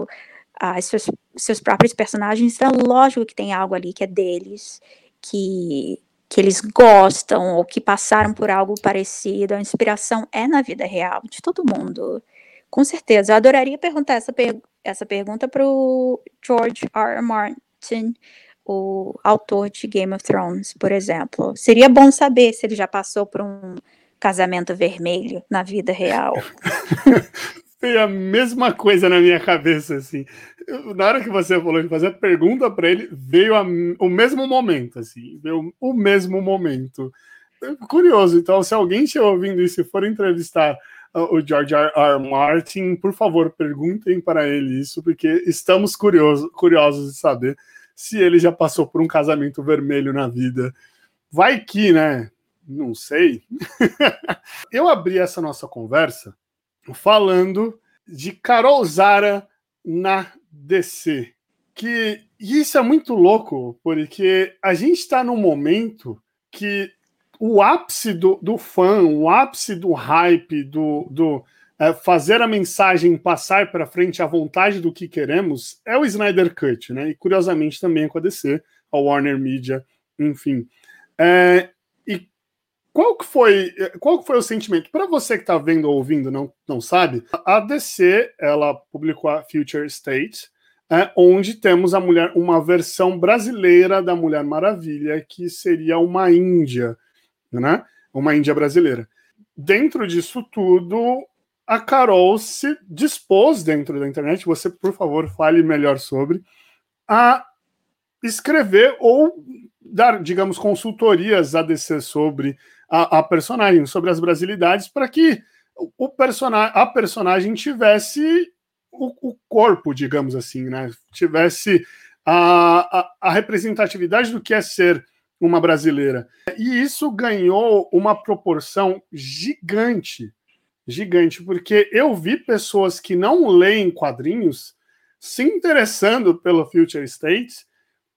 ah, seus, seus próprios personagens. Então, lógico que tem algo ali que é deles, que, que eles gostam ou que passaram por algo parecido. A inspiração é na vida real de todo mundo. Com certeza. Eu adoraria perguntar essa, per essa pergunta para o George R. R. Martin o autor de Game of Thrones, por exemplo. Seria bom saber se ele já passou por um casamento vermelho na vida real. Foi a mesma coisa na minha cabeça, assim. Na hora que você falou de fazer a pergunta para ele, veio a, o mesmo momento, assim. Veio o mesmo momento. Curioso, então, se alguém estiver ouvindo isso e for entrevistar o George R. R. Martin, por favor, perguntem para ele isso, porque estamos curioso, curiosos de saber se ele já passou por um casamento vermelho na vida. Vai que, né? Não sei. Eu abri essa nossa conversa falando de Carol Zara na DC. Que isso é muito louco, porque a gente está num momento que o ápice do, do fã, o ápice do hype, do, do, é, fazer a mensagem passar para frente à vontade do que queremos é o Snyder Cut, né? E curiosamente também é com a DC, a Warner Media, enfim. É, qual que foi, qual que foi o sentimento? Para você que está vendo ou ouvindo, não, não sabe, a DC ela publicou a Future State, é, onde temos a mulher, uma versão brasileira da Mulher Maravilha, que seria uma Índia, né? Uma Índia brasileira. Dentro disso tudo, a Carol se dispôs dentro da internet, você, por favor, fale melhor sobre, a escrever ou dar, digamos, consultorias a DC sobre a, a personagem, sobre as brasilidades, para que o personagem, a personagem tivesse o, o, corpo, digamos assim, né? Tivesse a, a, a representatividade do que é ser uma brasileira. E isso ganhou uma proporção gigante, gigante, porque eu vi pessoas que não leem quadrinhos se interessando pelo Future State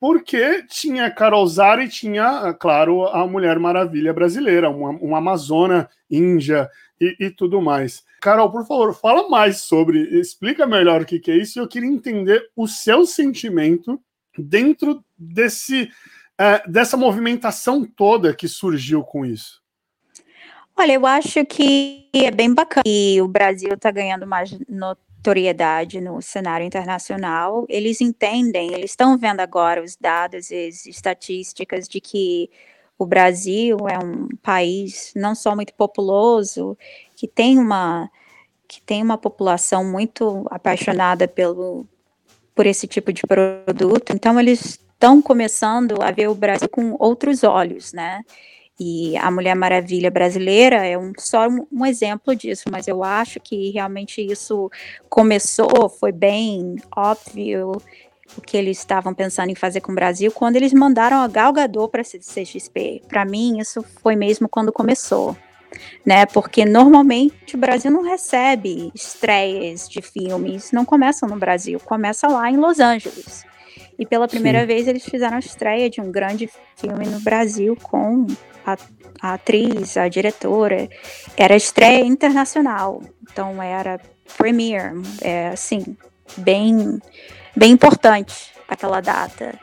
porque tinha Carol Zara e tinha, claro, a Mulher Maravilha brasileira, uma, uma Amazona Índia e, e, tudo mais. Carol, por favor, fala mais sobre, explica melhor o que, que é isso, eu queria entender o seu sentimento dentro desse, é, dessa movimentação toda que surgiu com isso. Olha, eu acho que é bem bacana e o Brasil está ganhando mais notoriedade no cenário internacional, eles entendem, eles estão vendo agora os dados e as estatísticas de que o Brasil é um país não só muito populoso, que tem uma que tem uma população muito apaixonada pelo por esse tipo de produto. Então eles estão começando a ver o Brasil com outros olhos, né? E a Mulher Maravilha brasileira é um, só um, um, exemplo disso, mas eu acho que realmente isso começou, foi bem óbvio o que eles estavam pensando em fazer com o Brasil quando eles mandaram a Gal Gadot para a CXP. Para mim, isso foi mesmo quando começou. Né, porque normalmente o Brasil não recebe estreias de filmes, não começam no Brasil, começa lá em Los Angeles. E pela primeira Sim. vez eles fizeram a estreia de um grande filme no Brasil com a, a atriz, a diretora, era estreia internacional, então era premiere, é, assim, bem, bem importante aquela data.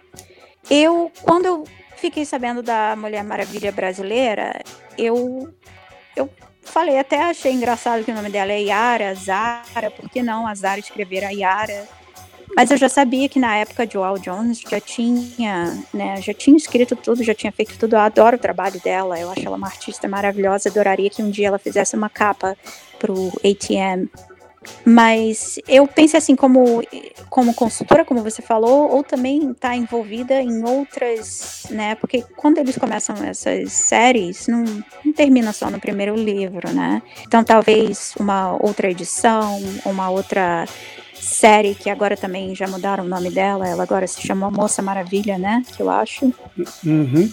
Eu, quando eu fiquei sabendo da Mulher Maravilha brasileira, eu, eu falei, até achei engraçado que o nome dela é Yara, Zara, por que não a Zara escrever a Yara? Mas eu já sabia que na época de Al Jones já tinha, né, já tinha escrito tudo, já tinha feito tudo. Eu adoro o trabalho dela, eu acho ela uma artista maravilhosa. Adoraria que um dia ela fizesse uma capa pro ATM. Mas eu pensei assim, como, como consultora, como você falou, ou também está envolvida em outras, né? Porque quando eles começam essas séries, não, não termina só no primeiro livro, né? Então talvez uma outra edição, uma outra série que agora também já mudaram o nome dela, ela agora se chama Moça Maravilha, né? Que eu acho. Uhum.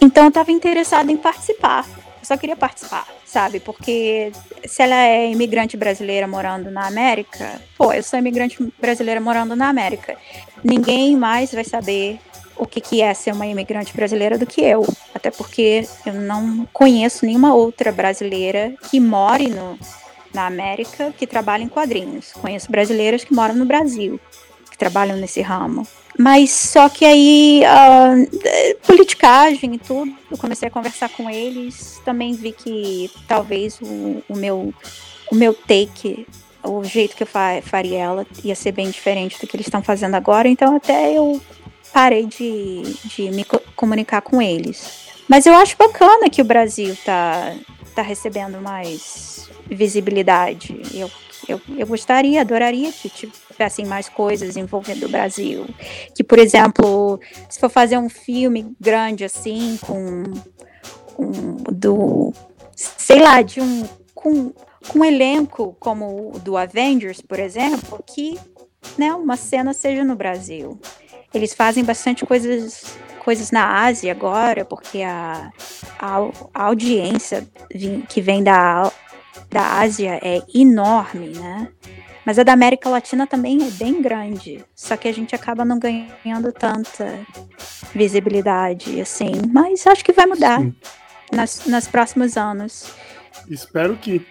Então eu tava interessada em participar. Eu só queria participar, sabe? Porque se ela é imigrante brasileira morando na América, pô, eu sou imigrante brasileira morando na América. Ninguém mais vai saber o que, que é ser uma imigrante brasileira do que eu. Até porque eu não conheço nenhuma outra brasileira que more no, na América que trabalham em quadrinhos. Conheço brasileiros que moram no Brasil, que trabalham nesse ramo. Mas só que aí, uh, politicagem e tudo, eu comecei a conversar com eles, também vi que talvez o, o meu, o meu take, o jeito que eu fa faria ela ia ser bem diferente do que eles estão fazendo agora, então até eu parei de, de me co comunicar com eles. Mas eu acho bacana que o Brasil tá, tá recebendo mais visibilidade. Eu, eu, eu gostaria, adoraria que tivessem mais coisas envolvendo o Brasil. Que, por exemplo, se for fazer um filme grande assim, com um, do sei lá, de um com, com um elenco como o do Avengers, por exemplo, que né, uma cena seja no Brasil. Eles fazem bastante coisas coisas na Ásia agora, porque a, a, a audiência que vem da, da Ásia é enorme, né? Mas a da América Latina também é bem grande. Só que a gente acaba não ganhando tanta visibilidade, assim. Mas acho que vai mudar nas, nos próximos anos. Espero que.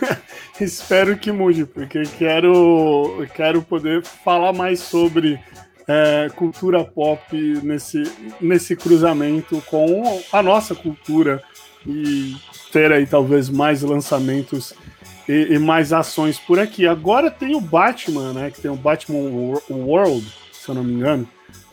Espero que mude, porque quero, quero poder falar mais sobre é, cultura pop nesse, nesse cruzamento com a nossa cultura e ter aí talvez mais lançamentos e, e, mais ações por aqui. Agora tem o Batman, né? Que tem o Batman World, se eu não me engano.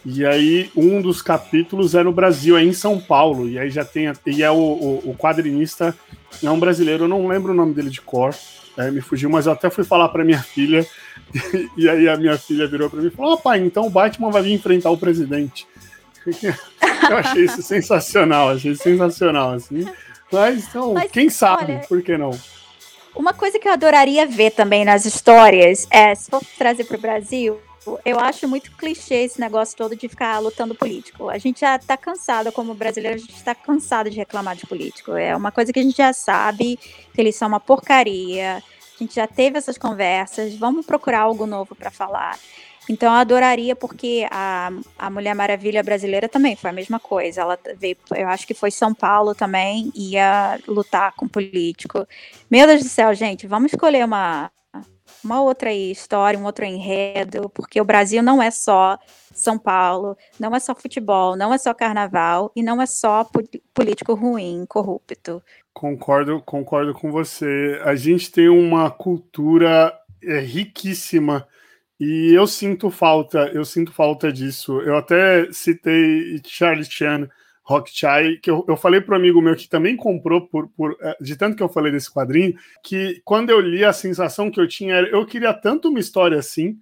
E aí, um dos capítulos é no Brasil, é em São Paulo. E aí já tem. E é o, o, o quadrinista, é um brasileiro, eu não lembro o nome dele de cor, é, me fugiu, mas eu até fui falar para minha filha. E aí a minha filha virou para mim e falou: oh, pai, então o Batman vai vir enfrentar o presidente. Eu achei isso sensacional, achei sensacional, assim. Mas então, Mas, quem sabe, olha, por que não? Uma coisa que eu adoraria ver também nas histórias é, se for trazer para o Brasil, eu acho muito clichê esse negócio todo de ficar lutando político. A gente já está cansado, como brasileiro, a gente está cansado de reclamar de político. É uma coisa que a gente já sabe, que eles são uma porcaria. A gente já teve essas conversas, vamos procurar algo novo para falar. Então eu adoraria, porque a, a Mulher Maravilha brasileira também foi a mesma coisa. Ela veio, eu acho que foi São Paulo também, ia lutar com político. Meu Deus do céu, gente, vamos escolher uma, uma outra história, um outro enredo, porque o Brasil não é só São Paulo, não é só futebol, não é só carnaval e não é só político ruim, corrupto. Concordo, concordo com você. A gente tem uma cultura é, riquíssima e eu sinto falta, eu sinto falta disso. Eu até citei Charlie Chan, Rock Chai, que eu, eu falei para um amigo meu que também comprou por, por é, de tanto que eu falei desse quadrinho, que quando eu li a sensação que eu tinha era eu queria tanto uma história assim,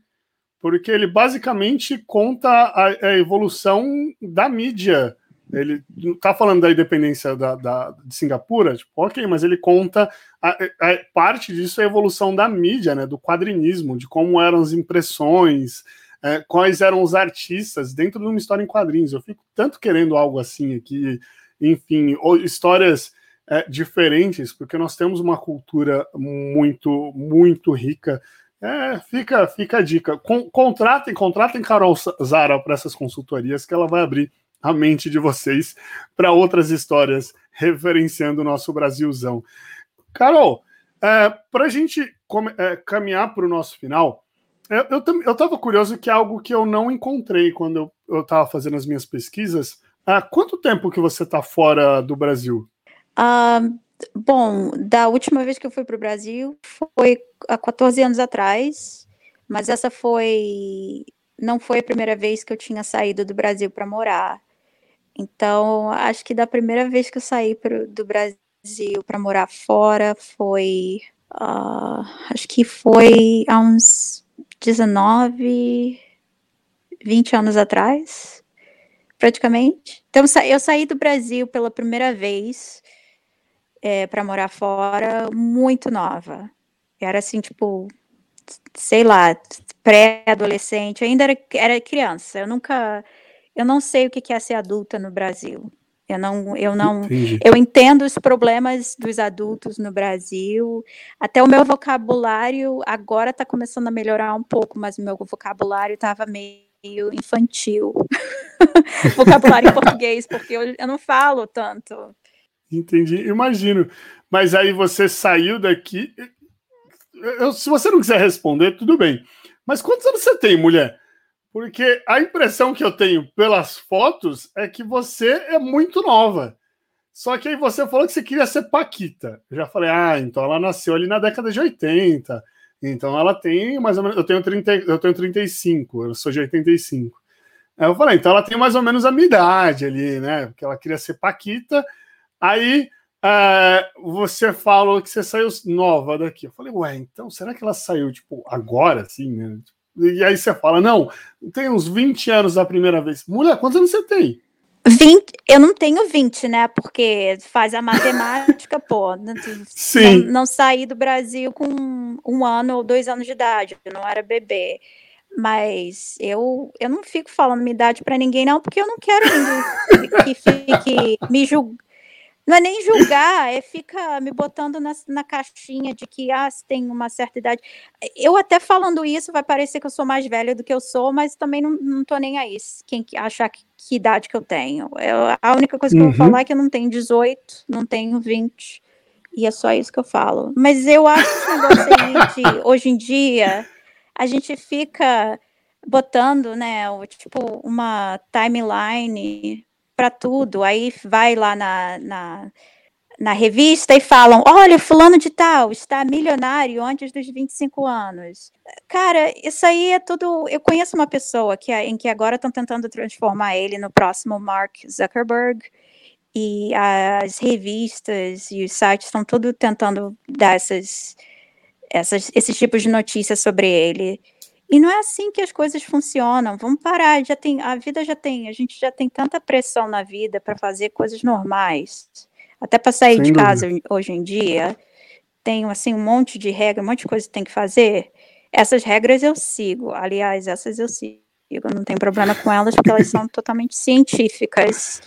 porque ele basicamente conta a, a evolução da mídia. Ele tá falando da independência da, da, de Singapura, tipo, ok, mas ele conta a, a, parte disso é a evolução da mídia, né, do quadrinismo, de como eram as impressões, é, quais eram os artistas dentro de uma história em quadrinhos. Eu fico tanto querendo algo assim aqui, enfim, ou histórias é, diferentes, porque nós temos uma cultura muito, muito rica. É, fica, fica a dica. Con contratem, contratem Carol Zara para essas consultorias que ela vai abrir a mente de vocês para outras histórias referenciando o nosso Brasilzão. Carol, é, para a gente é, caminhar para o nosso final, eu estava curioso que é algo que eu não encontrei quando eu estava fazendo as minhas pesquisas. Há quanto tempo que você está fora do Brasil? Uh, bom, da última vez que eu fui para o Brasil foi há 14 anos atrás, mas essa foi não foi a primeira vez que eu tinha saído do Brasil para morar. Então, acho que da primeira vez que eu saí pro, do Brasil para morar fora foi. Uh, acho que foi há uns 19, 20 anos atrás, praticamente. Então, eu saí do Brasil pela primeira vez é, para morar fora muito nova. Era assim, tipo, sei lá, pré-adolescente, ainda era, era criança. Eu nunca eu não sei o que é ser adulta no Brasil. Eu não, eu não, Entendi. eu entendo os problemas dos adultos no Brasil. Até o meu vocabulário agora está começando a melhorar um pouco, mas o meu vocabulário estava meio infantil. vocabulário em português, porque eu, eu não falo tanto. Entendi, imagino. Mas aí você saiu daqui. Eu, se você não quiser responder, tudo bem. Mas quantos anos você tem, mulher? Porque a impressão que eu tenho pelas fotos é que você é muito nova. Só que aí você falou que você queria ser Paquita. Eu já falei, ah, então ela nasceu ali na década de 80. Então ela tem mais ou menos. Eu tenho, 30, eu tenho 35, eu sou de 85. Aí eu falei, então ela tem mais ou menos a minha idade ali, né? Porque ela queria ser Paquita. Aí é, você falou que você saiu nova daqui. Eu falei, ué, então será que ela saiu, tipo, agora, assim, né? E aí você fala, não, tem uns 20 anos da primeira vez. Mulher, quantos anos você tem? 20, eu não tenho 20, né? Porque faz a matemática, pô. Sim. Não, não saí do Brasil com um ano ou dois anos de idade, eu não era bebê. Mas eu, eu não fico falando minha idade para ninguém, não, porque eu não quero que fique me julgando não é nem julgar, é fica me botando na, na caixinha de que ah, se tem uma certa idade. Eu até falando isso vai parecer que eu sou mais velha do que eu sou, mas também não, não tô nem aí. Quem achar que, que idade que eu tenho. Eu, a única coisa que uhum. eu vou uhum. falar é que eu não tenho 18, não tenho 20. E é só isso que eu falo. Mas eu acho que negócio de, hoje em dia, a gente fica botando, né, tipo, uma timeline para tudo. Aí vai lá na, na, na revista e falam: olha, fulano de tal está milionário antes dos 25 anos. Cara, isso aí é tudo. Eu conheço uma pessoa que, em que agora estão tentando transformar ele no próximo Mark Zuckerberg. E as revistas e os sites estão tudo tentando dar essas, essas, esses tipos de notícias sobre ele. E não é assim que as coisas funcionam. Vamos parar, já tem, a vida já tem, a gente já tem tanta pressão na vida para fazer coisas normais. Até para sair Sem de dúvida. casa hoje em dia, tem assim um monte de regra, um monte de coisa que tem que fazer. Essas regras eu sigo. Aliás, essas eu sigo. Não tem problema com elas porque elas são totalmente científicas.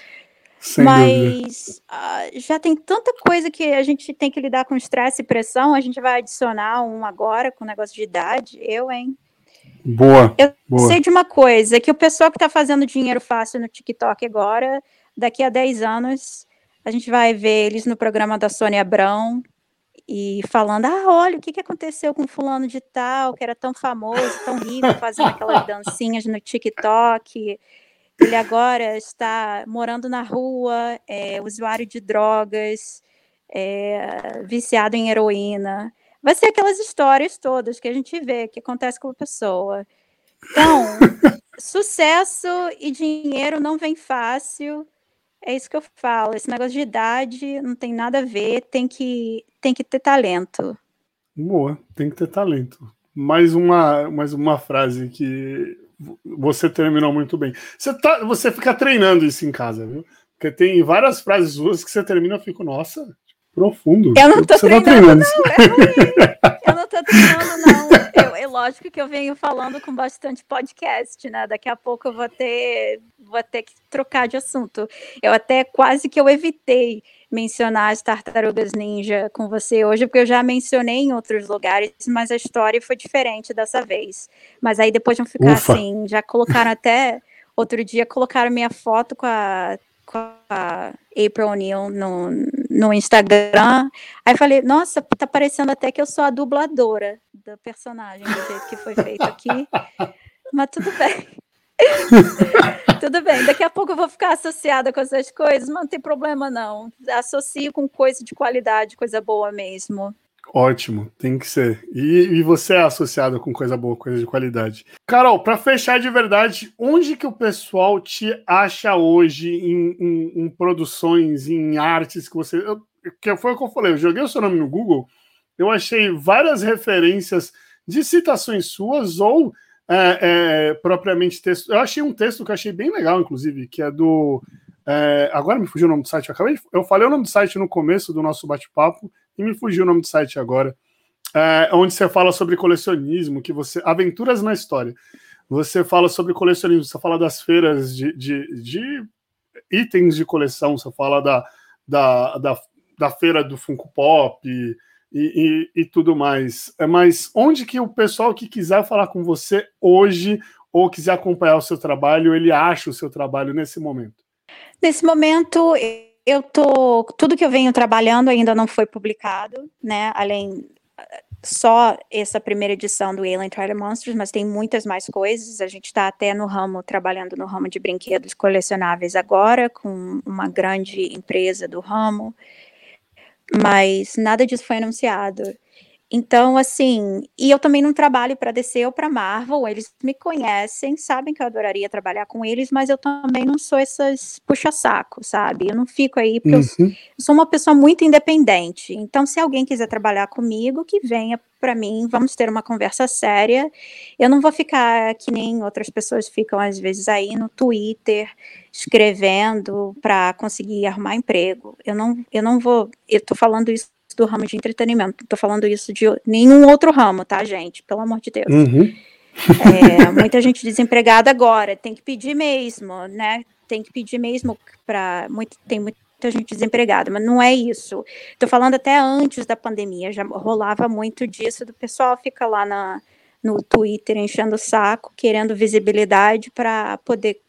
Sem Mas uh, já tem tanta coisa que a gente tem que lidar com estresse e pressão. A gente vai adicionar um agora com negócio de idade. Eu, hein? Boa. Eu boa. sei de uma coisa, que o pessoal que está fazendo dinheiro fácil no TikTok agora, daqui a 10 anos, a gente vai ver eles no programa da Sônia Abrão e falando: ah, olha, o que, que aconteceu com fulano de tal, que era tão famoso, tão rico, fazendo aquelas dancinhas no TikTok. Ele agora está morando na rua, é, usuário de drogas, é, viciado em heroína vai ser aquelas histórias todas que a gente vê que acontece com a pessoa. Então, sucesso e dinheiro não vem fácil. É isso que eu falo. Esse negócio de idade não tem nada a ver, tem que, tem que ter talento. Boa, tem que ter talento. Mais uma, mais uma frase que você terminou muito bem. Você, tá, você fica treinando isso em casa, viu? Porque tem várias frases suas que você termina e eu fico, nossa, profundo. Eu não tô Você treinando, tá treinando, não. É ruim. Eu não tô treinando, não. Eu, é lógico que eu venho falando com bastante podcast, né? Daqui a pouco eu vou ter, vou ter que trocar de assunto. Eu até quase que eu evitei mencionar as tartarugas ninja com você hoje, porque eu já mencionei em outros lugares, mas a história foi diferente dessa vez. Mas aí depois de ficar Ufa. assim, já colocaram até outro dia colocaram minha foto com a com a April O'Neil no, no Instagram. Aí falei, nossa, tá parecendo até que eu sou a dubladora do personagem, do jeito que foi feito aqui. Mas tudo bem. tudo bem, daqui a pouco eu vou ficar associada com essas coisas, mas não tem problema não. Associo com coisa de qualidade, coisa boa mesmo. Ótimo, tem que ser. E, e, você é associado com coisa boa, coisa de qualidade. Carol, para fechar de verdade, onde que o pessoal te acha hoje em, em, em produções, em artes que você. Eu, que foi o que eu falei, eu joguei o seu nome no Google, eu achei várias referências de citações suas ou é, é, propriamente texto. Eu achei um texto que eu achei bem legal, inclusive, que é do. É, agora me fugiu o nome do site, eu acabei. Eu falei o nome do site no começo do nosso bate-papo e me fugiu o nome do site agora, é, onde você fala sobre colecionismo, que você. Aventuras na história. Você fala sobre colecionismo, você fala das feiras de, de, de itens de coleção, você fala da, da, da, da feira do Funko Pop e, e, e, tudo mais. É, mas onde que o pessoal que quiser falar com você hoje ou quiser acompanhar o seu trabalho, ele acha o seu trabalho nesse momento? Nesse momento, eu tô. Tudo que eu venho trabalhando ainda não foi publicado, né? Além só essa primeira edição do Alien Trider Monsters, mas tem muitas mais coisas. A gente está até no ramo, trabalhando no ramo de brinquedos colecionáveis agora, com uma grande empresa do ramo, mas nada disso foi anunciado. Então, assim, e eu também não trabalho para DC ou para Marvel, eles me conhecem, sabem que eu adoraria trabalhar com eles, mas eu também não sou essas puxa-saco, sabe? Eu não fico aí, porque uhum. eu, eu, sou uma pessoa muito independente. Então, se alguém quiser trabalhar comigo, que venha para mim, vamos ter uma conversa séria. Eu não vou ficar que nem outras pessoas ficam, às vezes, aí no Twitter, escrevendo para conseguir arrumar emprego. Eu não, eu não vou, eu tô falando isso do ramo de entretenimento. Não tô falando isso de nenhum outro ramo, tá, gente? Pelo amor de Deus. Uhum. É, muita gente desempregada agora, tem que pedir mesmo, né? Tem que pedir mesmo para muito tem muita gente desempregada, mas não é isso. Tô falando até antes da pandemia, já rolava muito disso do pessoal fica lá na no Twitter enchendo o saco, querendo visibilidade para poder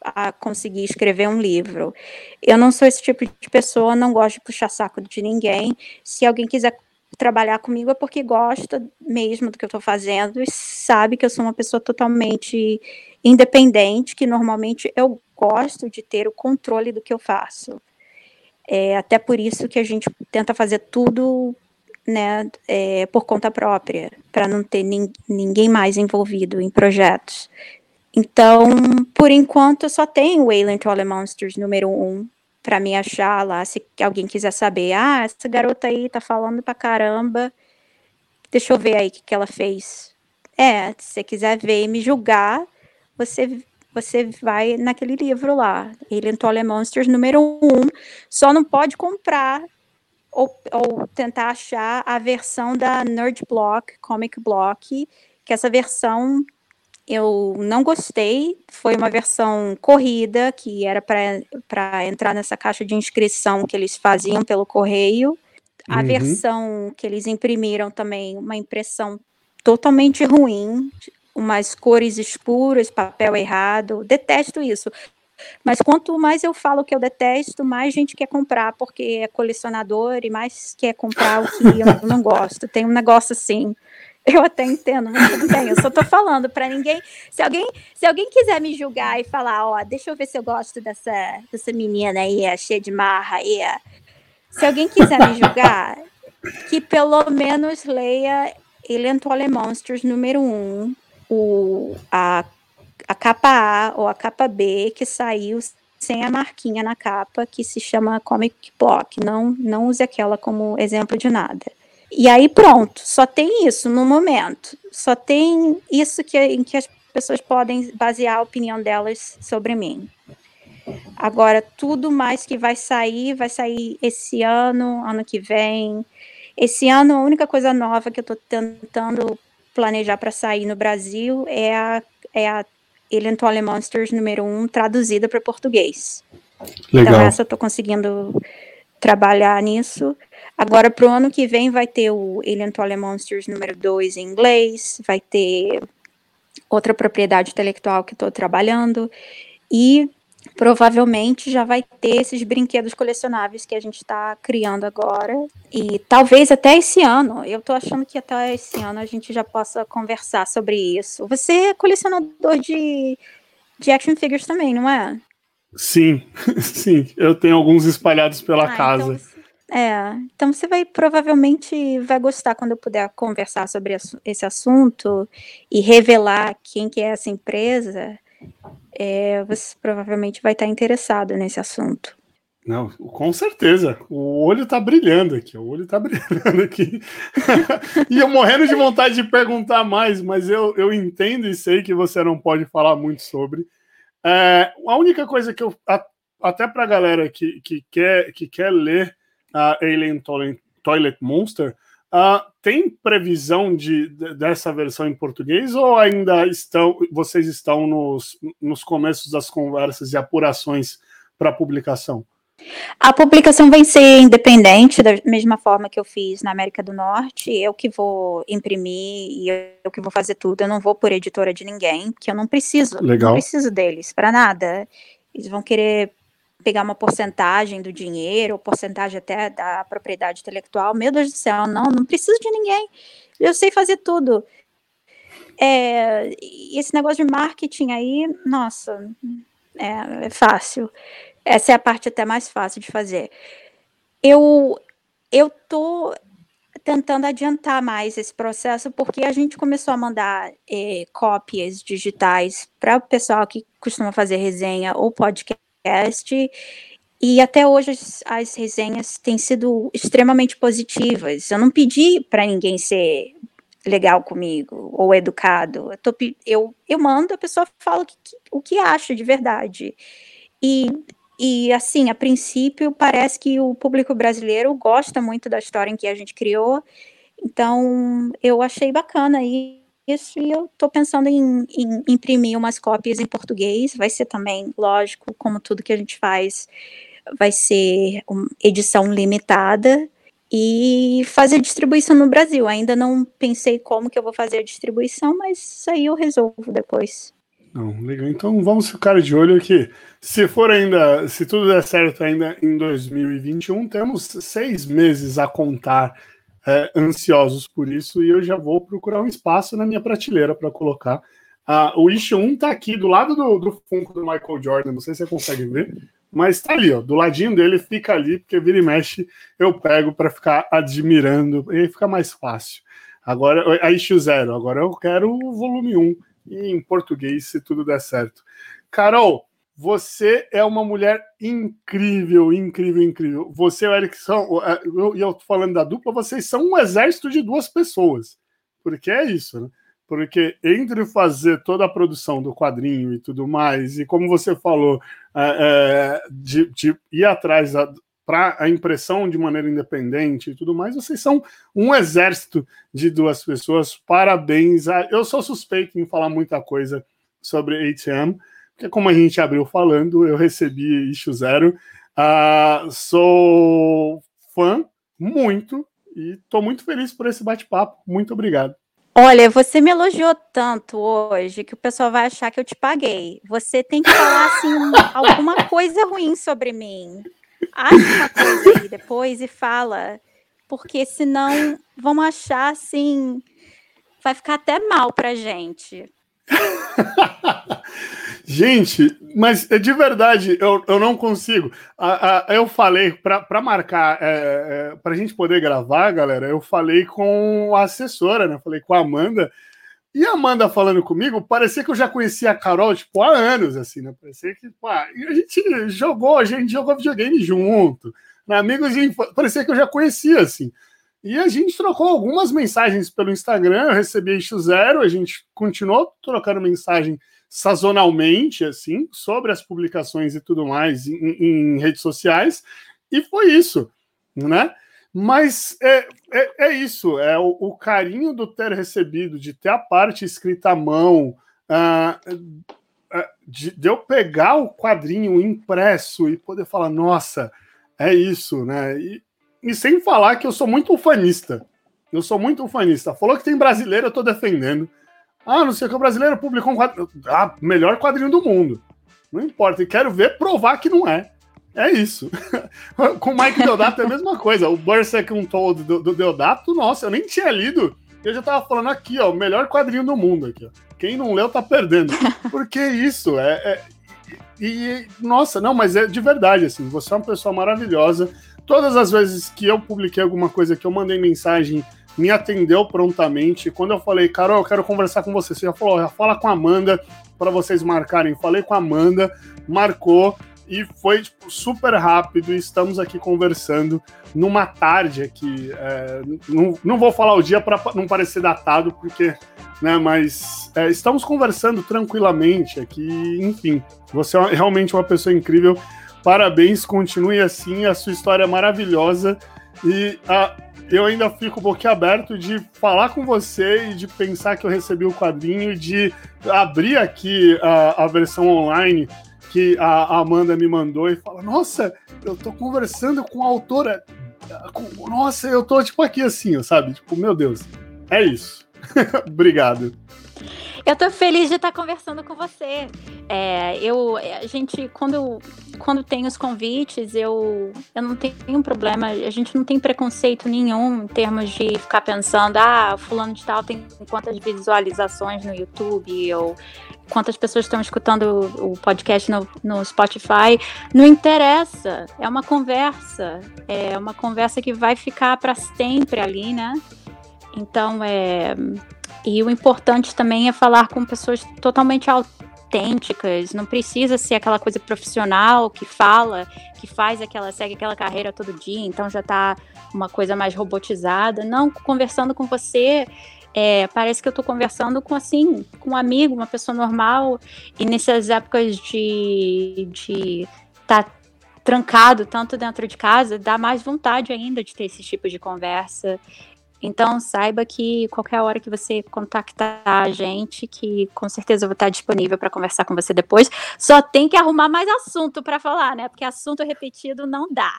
a conseguir escrever um livro. Eu não sou esse tipo de pessoa, não gosto de puxar saco de ninguém. Se alguém quiser trabalhar comigo é porque gosta mesmo do que eu estou fazendo e sabe que eu sou uma pessoa totalmente independente, que normalmente eu gosto de ter o controle do que eu faço. É até por isso que a gente tenta fazer tudo né, é, por conta própria, para não ter nin ninguém mais envolvido em projetos. Então, por enquanto, só tem o Wayland Toilet Monsters número 1 um, para me achar lá, se alguém quiser saber. Ah, essa garota aí tá falando pra caramba. Deixa eu ver aí o que, que ela fez. É, se você quiser ver e me julgar, você você vai naquele livro lá, Alien Toilet Monsters número 1. Um, só não pode comprar ou, ou tentar achar a versão da Nerd Block, Comic Block, que essa versão eu não gostei. Foi uma versão corrida, que era para entrar nessa caixa de inscrição que eles faziam pelo correio. A uhum. versão que eles imprimiram também, uma impressão totalmente ruim, umas cores escuras, papel errado. Detesto isso. Mas quanto mais eu falo que eu detesto, mais gente quer comprar, porque é colecionador e mais quer comprar o que eu não gosto. Tem um negócio assim. Eu até entendo, mas tudo bem. Eu só tô falando para ninguém. Se alguém, se alguém quiser me julgar e falar, ó, deixa eu ver se eu gosto dessa, dessa menina aí, é, cheia de marra aí. É. Se alguém quiser me julgar, que pelo menos leia Alien Toilet Monsters número 1, um, o, a a capa A ou a capa B que saiu sem a marquinha na capa, que se chama Comic Block. Não, não use aquela como exemplo de nada. E aí pronto, só tem isso no momento. Só tem isso que, em que as pessoas podem basear a opinião delas sobre mim. Agora, tudo mais que vai sair, vai sair esse ano, ano que vem. Esse ano, a única coisa nova que eu estou tentando planejar para sair no Brasil é a, é a Alien Monsters número 1 um, traduzida para português. Legal. Então, essa eu estou conseguindo trabalhar nisso. Agora, para o ano que vem, vai ter o Alien Toilet Monsters número 2 em inglês, vai ter outra propriedade intelectual que estou trabalhando, e provavelmente já vai ter esses brinquedos colecionáveis que a gente está criando agora. E talvez até esse ano, eu estou achando que até esse ano a gente já possa conversar sobre isso. Você é colecionador de, de action figures também, não é? Sim, sim. Eu tenho alguns espalhados pela ah, então casa. Então, é, então você vai provavelmente vai gostar quando eu puder conversar sobre esse assunto e revelar quem que é essa empresa é, você provavelmente vai estar interessado nesse assunto. Não, com certeza. O olho tá brilhando aqui. O olho tá brilhando aqui. e eu morrendo de vontade de perguntar mais, mas eu, eu entendo e sei que você não pode falar muito sobre. É, a única coisa que eu. A, até pra galera que, que, quer, que quer ler a Alien Toilet, Toilet Monster, Uh, tem previsão de, de, dessa versão em português ou ainda estão vocês estão nos, nos começos das conversas e apurações para publicação? A publicação vai ser independente, da mesma forma que eu fiz na América do Norte. Eu que vou imprimir e eu que vou fazer tudo. Eu não vou por editora de ninguém, porque eu não preciso. Legal. Não preciso deles para nada. Eles vão querer pegar uma porcentagem do dinheiro, ou porcentagem até da propriedade intelectual. Meu Deus do céu, não, não preciso de ninguém. Eu sei fazer tudo. É, esse negócio de marketing aí, nossa, é, é, fácil. Essa é a parte até mais fácil de fazer. Eu eu tô tentando adiantar mais esse processo porque a gente começou a mandar é, cópias digitais para o pessoal que costuma fazer resenha ou podcast podcast. E até hoje as, as resenhas têm sido extremamente positivas. Eu não pedi para ninguém ser legal comigo ou educado. Eu, tô, eu, eu mando, a pessoa fala o que, o que acha de verdade. E, e, assim, a princípio, parece que o público brasileiro gosta muito da história em que a gente criou. Então, eu achei bacana e isso e eu estou pensando em, em, imprimir umas cópias em português. Vai ser também, lógico, como tudo que a gente faz, vai ser edição limitada e fazer distribuição no Brasil. Ainda não pensei como que eu vou fazer a distribuição, mas isso aí eu resolvo depois. Não, legal. Então vamos ficar de olho aqui. Se for ainda, se tudo der certo ainda em 2021, temos seis meses a contar é, ansiosos por isso e eu já vou procurar um espaço na minha prateleira para colocar. Ah, o issue 1 está aqui do lado do, do Funko do Michael Jordan, não sei se você consegue ver. Mas tá ali, ó, do ladinho dele fica ali, porque vira e mexe, eu pego para ficar admirando, e aí fica mais fácil. Agora, a issue zero, agora eu quero o volume 1, e em português, se tudo der certo. Carol, você é uma mulher incrível, incrível, incrível. Você e o Eric são, e eu, tô falando da dupla, vocês são um exército de duas pessoas. Porque é isso, né? porque entre fazer toda a produção do quadrinho e tudo mais, e como você falou, é, é, de, de, ir atrás para a impressão de maneira independente e tudo mais, vocês são um exército de duas pessoas. Parabéns. Eu sou suspeito em falar muita coisa sobre ATM, como a gente abriu falando, eu recebi issue zero. Uh, sou fã muito e estou muito feliz por esse bate-papo. Muito obrigado. Olha, você me elogiou tanto hoje que o pessoal vai achar que eu te paguei. Você tem que falar assim alguma coisa ruim sobre mim. Acha uma coisa aí depois e fala, porque senão vão achar assim, vai ficar até mal pra gente. Gente, mas é de verdade, eu, eu não consigo. eu falei, para marcar, é, é, para a gente poder gravar, galera, eu falei com a assessora, né? Falei com a Amanda. E a Amanda falando comigo, parecia que eu já conhecia a Carol, tipo, há anos, assim, né? Parecia que, pô, a gente jogou, a gente jogou videogame junto, né? amigos parecia que eu já conhecia, assim. E a gente trocou algumas mensagens pelo Instagram, eu recebi eixo zero, a gente continuou trocando mensagem sazonalmente, assim, sobre as publicações e tudo mais em, em redes sociais, e foi isso, né? Mas é, é, é isso, é o, o, carinho do ter recebido, de ter a parte escrita à mão, uh, de, de, eu pegar o quadrinho impresso e poder falar, nossa, é isso, né? E, e sem falar que eu sou muito ufanista. Eu sou muito ufanista. Falou que tem brasileiro, eu tô defendendo. Ah, não sei o que o brasileiro publicou um quadrinho. Ah, melhor quadrinho do mundo. Não importa. Quero ver provar que não é. É isso. Com o Mike Deodato é a mesma coisa. O Berserk Untold do, do Deodato, nossa, eu nem tinha lido. Eu já tava falando aqui, ó, o melhor quadrinho do mundo aqui, ó. Quem não leu tá perdendo. Porque isso é, é e nossa, não, mas é de verdade assim. Você é uma pessoa maravilhosa. Todas as vezes que eu publiquei alguma coisa que eu mandei mensagem me atendeu prontamente. Quando eu falei, Carol, eu quero conversar com você, você já falou, já fala com a Amanda para vocês marcarem. Falei com a Amanda, marcou e foi tipo, super rápido. Estamos aqui conversando numa tarde aqui. É, não, não vou falar o dia para não parecer datado, porque, né, mas é, estamos conversando tranquilamente aqui. Enfim, você é realmente uma pessoa incrível. Parabéns, continue assim, a sua história é maravilhosa. E a, eu ainda fico boquiaberto de falar com você e de pensar que eu recebi o quadrinho, de abrir aqui a, a versão online que a, Amanda me mandou e falar: Nossa, eu tô conversando com a autora. Com, nossa, eu tô tipo aqui assim, sabe? Tipo, meu Deus, é isso. Obrigado. Eu tô feliz de estar conversando com você. É, eu, a gente, quando, quando tem os convites, eu, eu não tenho problema, a gente não tem preconceito nenhum em termos de ficar pensando, ah, fulano de tal tem quantas visualizações no YouTube, ou quantas pessoas estão escutando o podcast no, no Spotify. Não interessa, é uma conversa, é uma conversa que vai ficar para sempre ali, né? Então, é e o importante também é falar com pessoas totalmente autênticas, não precisa ser aquela coisa profissional que fala, que faz aquela, segue aquela carreira todo dia, então já tá uma coisa mais robotizada. Não, conversando com você, é, parece que eu tô conversando com assim, com um amigo, uma pessoa normal, e nessas épocas de, de tá trancado tanto dentro de casa, dá mais vontade ainda de ter esse tipo de conversa. Então, saiba que qualquer hora que você contactar a gente, que com certeza eu vou estar disponível para conversar com você depois. Só tem que arrumar mais assunto para falar, né? Porque assunto repetido não dá.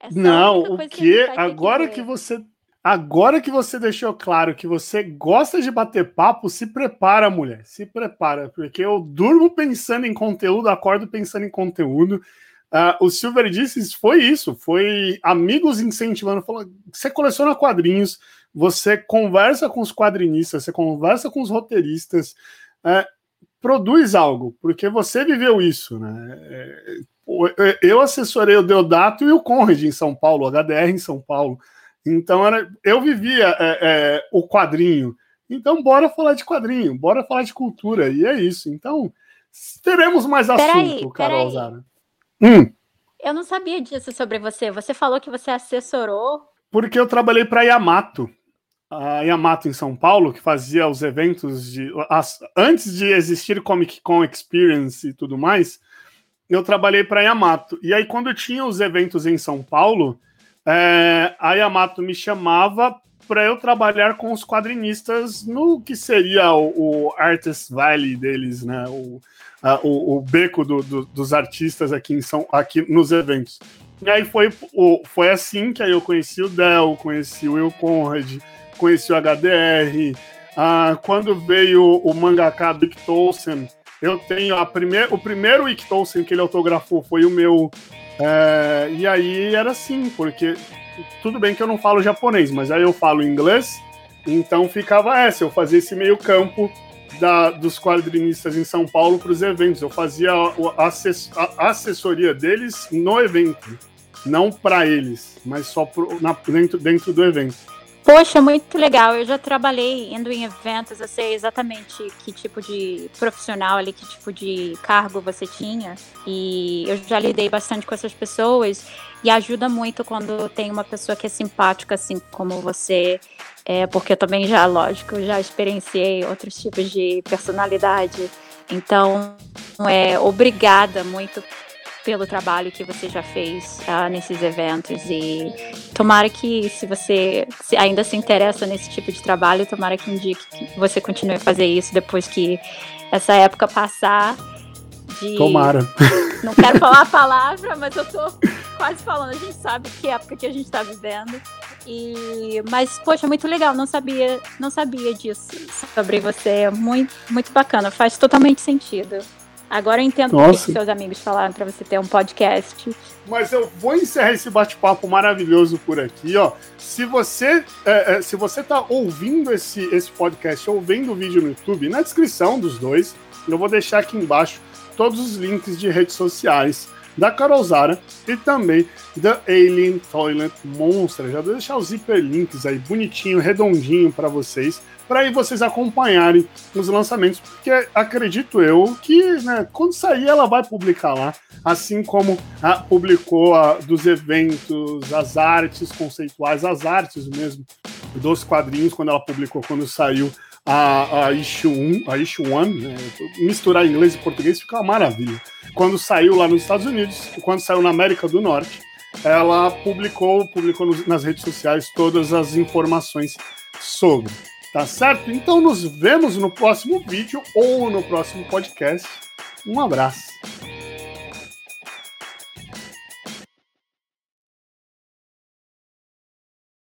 É não, o que, que agora que você Agora que você deixou claro que você gosta de bater papo, se prepara, mulher. Se prepara, porque eu durmo pensando em conteúdo, acordo pensando em conteúdo. Uh, o Silver disse foi isso, foi amigos incentivando, falando, você coleciona quadrinhos, você conversa com os quadrinistas, você conversa com os roteiristas, uh, produz algo, porque você viveu isso, né? É, eu assessorei o Deodato e o Conrad em São Paulo, o HDR em São Paulo. Então era, eu vivia é, é, o quadrinho. Então bora falar de quadrinho, bora falar de cultura e é isso. Então teremos mais assunto, Carol Zara. Hum. Eu não sabia disso sobre você. Você falou que você assessorou. Porque eu trabalhei para Yamato. A Yamato em São Paulo, que fazia os eventos de. As, antes de existir Comic Con Experience e tudo mais, eu trabalhei para Yamato. E aí, quando tinha os eventos em São Paulo, é, a Yamato me chamava para eu trabalhar com os quadrinistas no que seria o, o Artist Valley deles, né? O, a, o, o, beco do, do, dos artistas aqui, em São, aqui nos eventos. E aí foi, o, foi assim que aí eu conheci o Del, conheci o Will Conrad, conheci o HDR. Ah, quando veio o mangaka Dick Tolson, eu tenho a primeir, o primeiro Wick Tolson que ele autografou foi o meu. É, e aí era assim, porque tudo bem que eu não falo japonês, mas aí eu falo inglês, então ficava essa, eu fazia esse meio campo da, dos quadrinistas em São Paulo para os eventos. Eu fazia a, a, assessoria deles no evento, não para eles, mas só pro, na, dentro, dentro do evento. Poxa, muito legal. Eu já trabalhei indo em eventos, eu sei exatamente que tipo de profissional ali, que tipo de cargo você tinha. E eu já lidei bastante com essas pessoas e ajuda muito quando tem uma pessoa que é simpática, assim como você. É, porque eu também já, lógico, já experienciei outros tipos de personalidade. Então, é obrigada muito pelo trabalho que você já fez uh, nesses eventos e tomara que se você ainda se interessa nesse tipo de trabalho, tomara que dia que você continue a fazer isso depois que essa época passar. De... Tomara. Não quero falar a palavra, mas eu tô quase falando. A gente sabe que época que a gente tá vivendo. E mas poxa, muito legal. Não sabia, não sabia disso sobre você. Muito, muito bacana. Faz totalmente sentido. Agora eu entendo o que seus amigos falaram para você ter um podcast. Mas eu vou encerrar esse bate-papo maravilhoso por aqui, ó. Se você é, é, se você tá ouvindo esse, esse podcast ou vendo o vídeo no YouTube, na descrição dos dois, eu vou deixar aqui embaixo todos os links de redes sociais da Carol Zara e também da Alien Toilet Monster. Já vou deixar os hiperlinks aí bonitinho, redondinho para vocês para aí vocês acompanharem os lançamentos, porque acredito eu que né, quando sair ela vai publicar lá, assim como a, publicou a, dos eventos, as artes conceituais, as artes mesmo dos quadrinhos, quando ela publicou, quando saiu a, a issue 1, a issue 1 né, misturar inglês e português fica uma maravilha. Quando saiu lá nos Estados Unidos, quando saiu na América do Norte, ela publicou, publicou nas redes sociais todas as informações sobre. Tá certo? Então nos vemos no próximo vídeo ou no próximo podcast. Um abraço.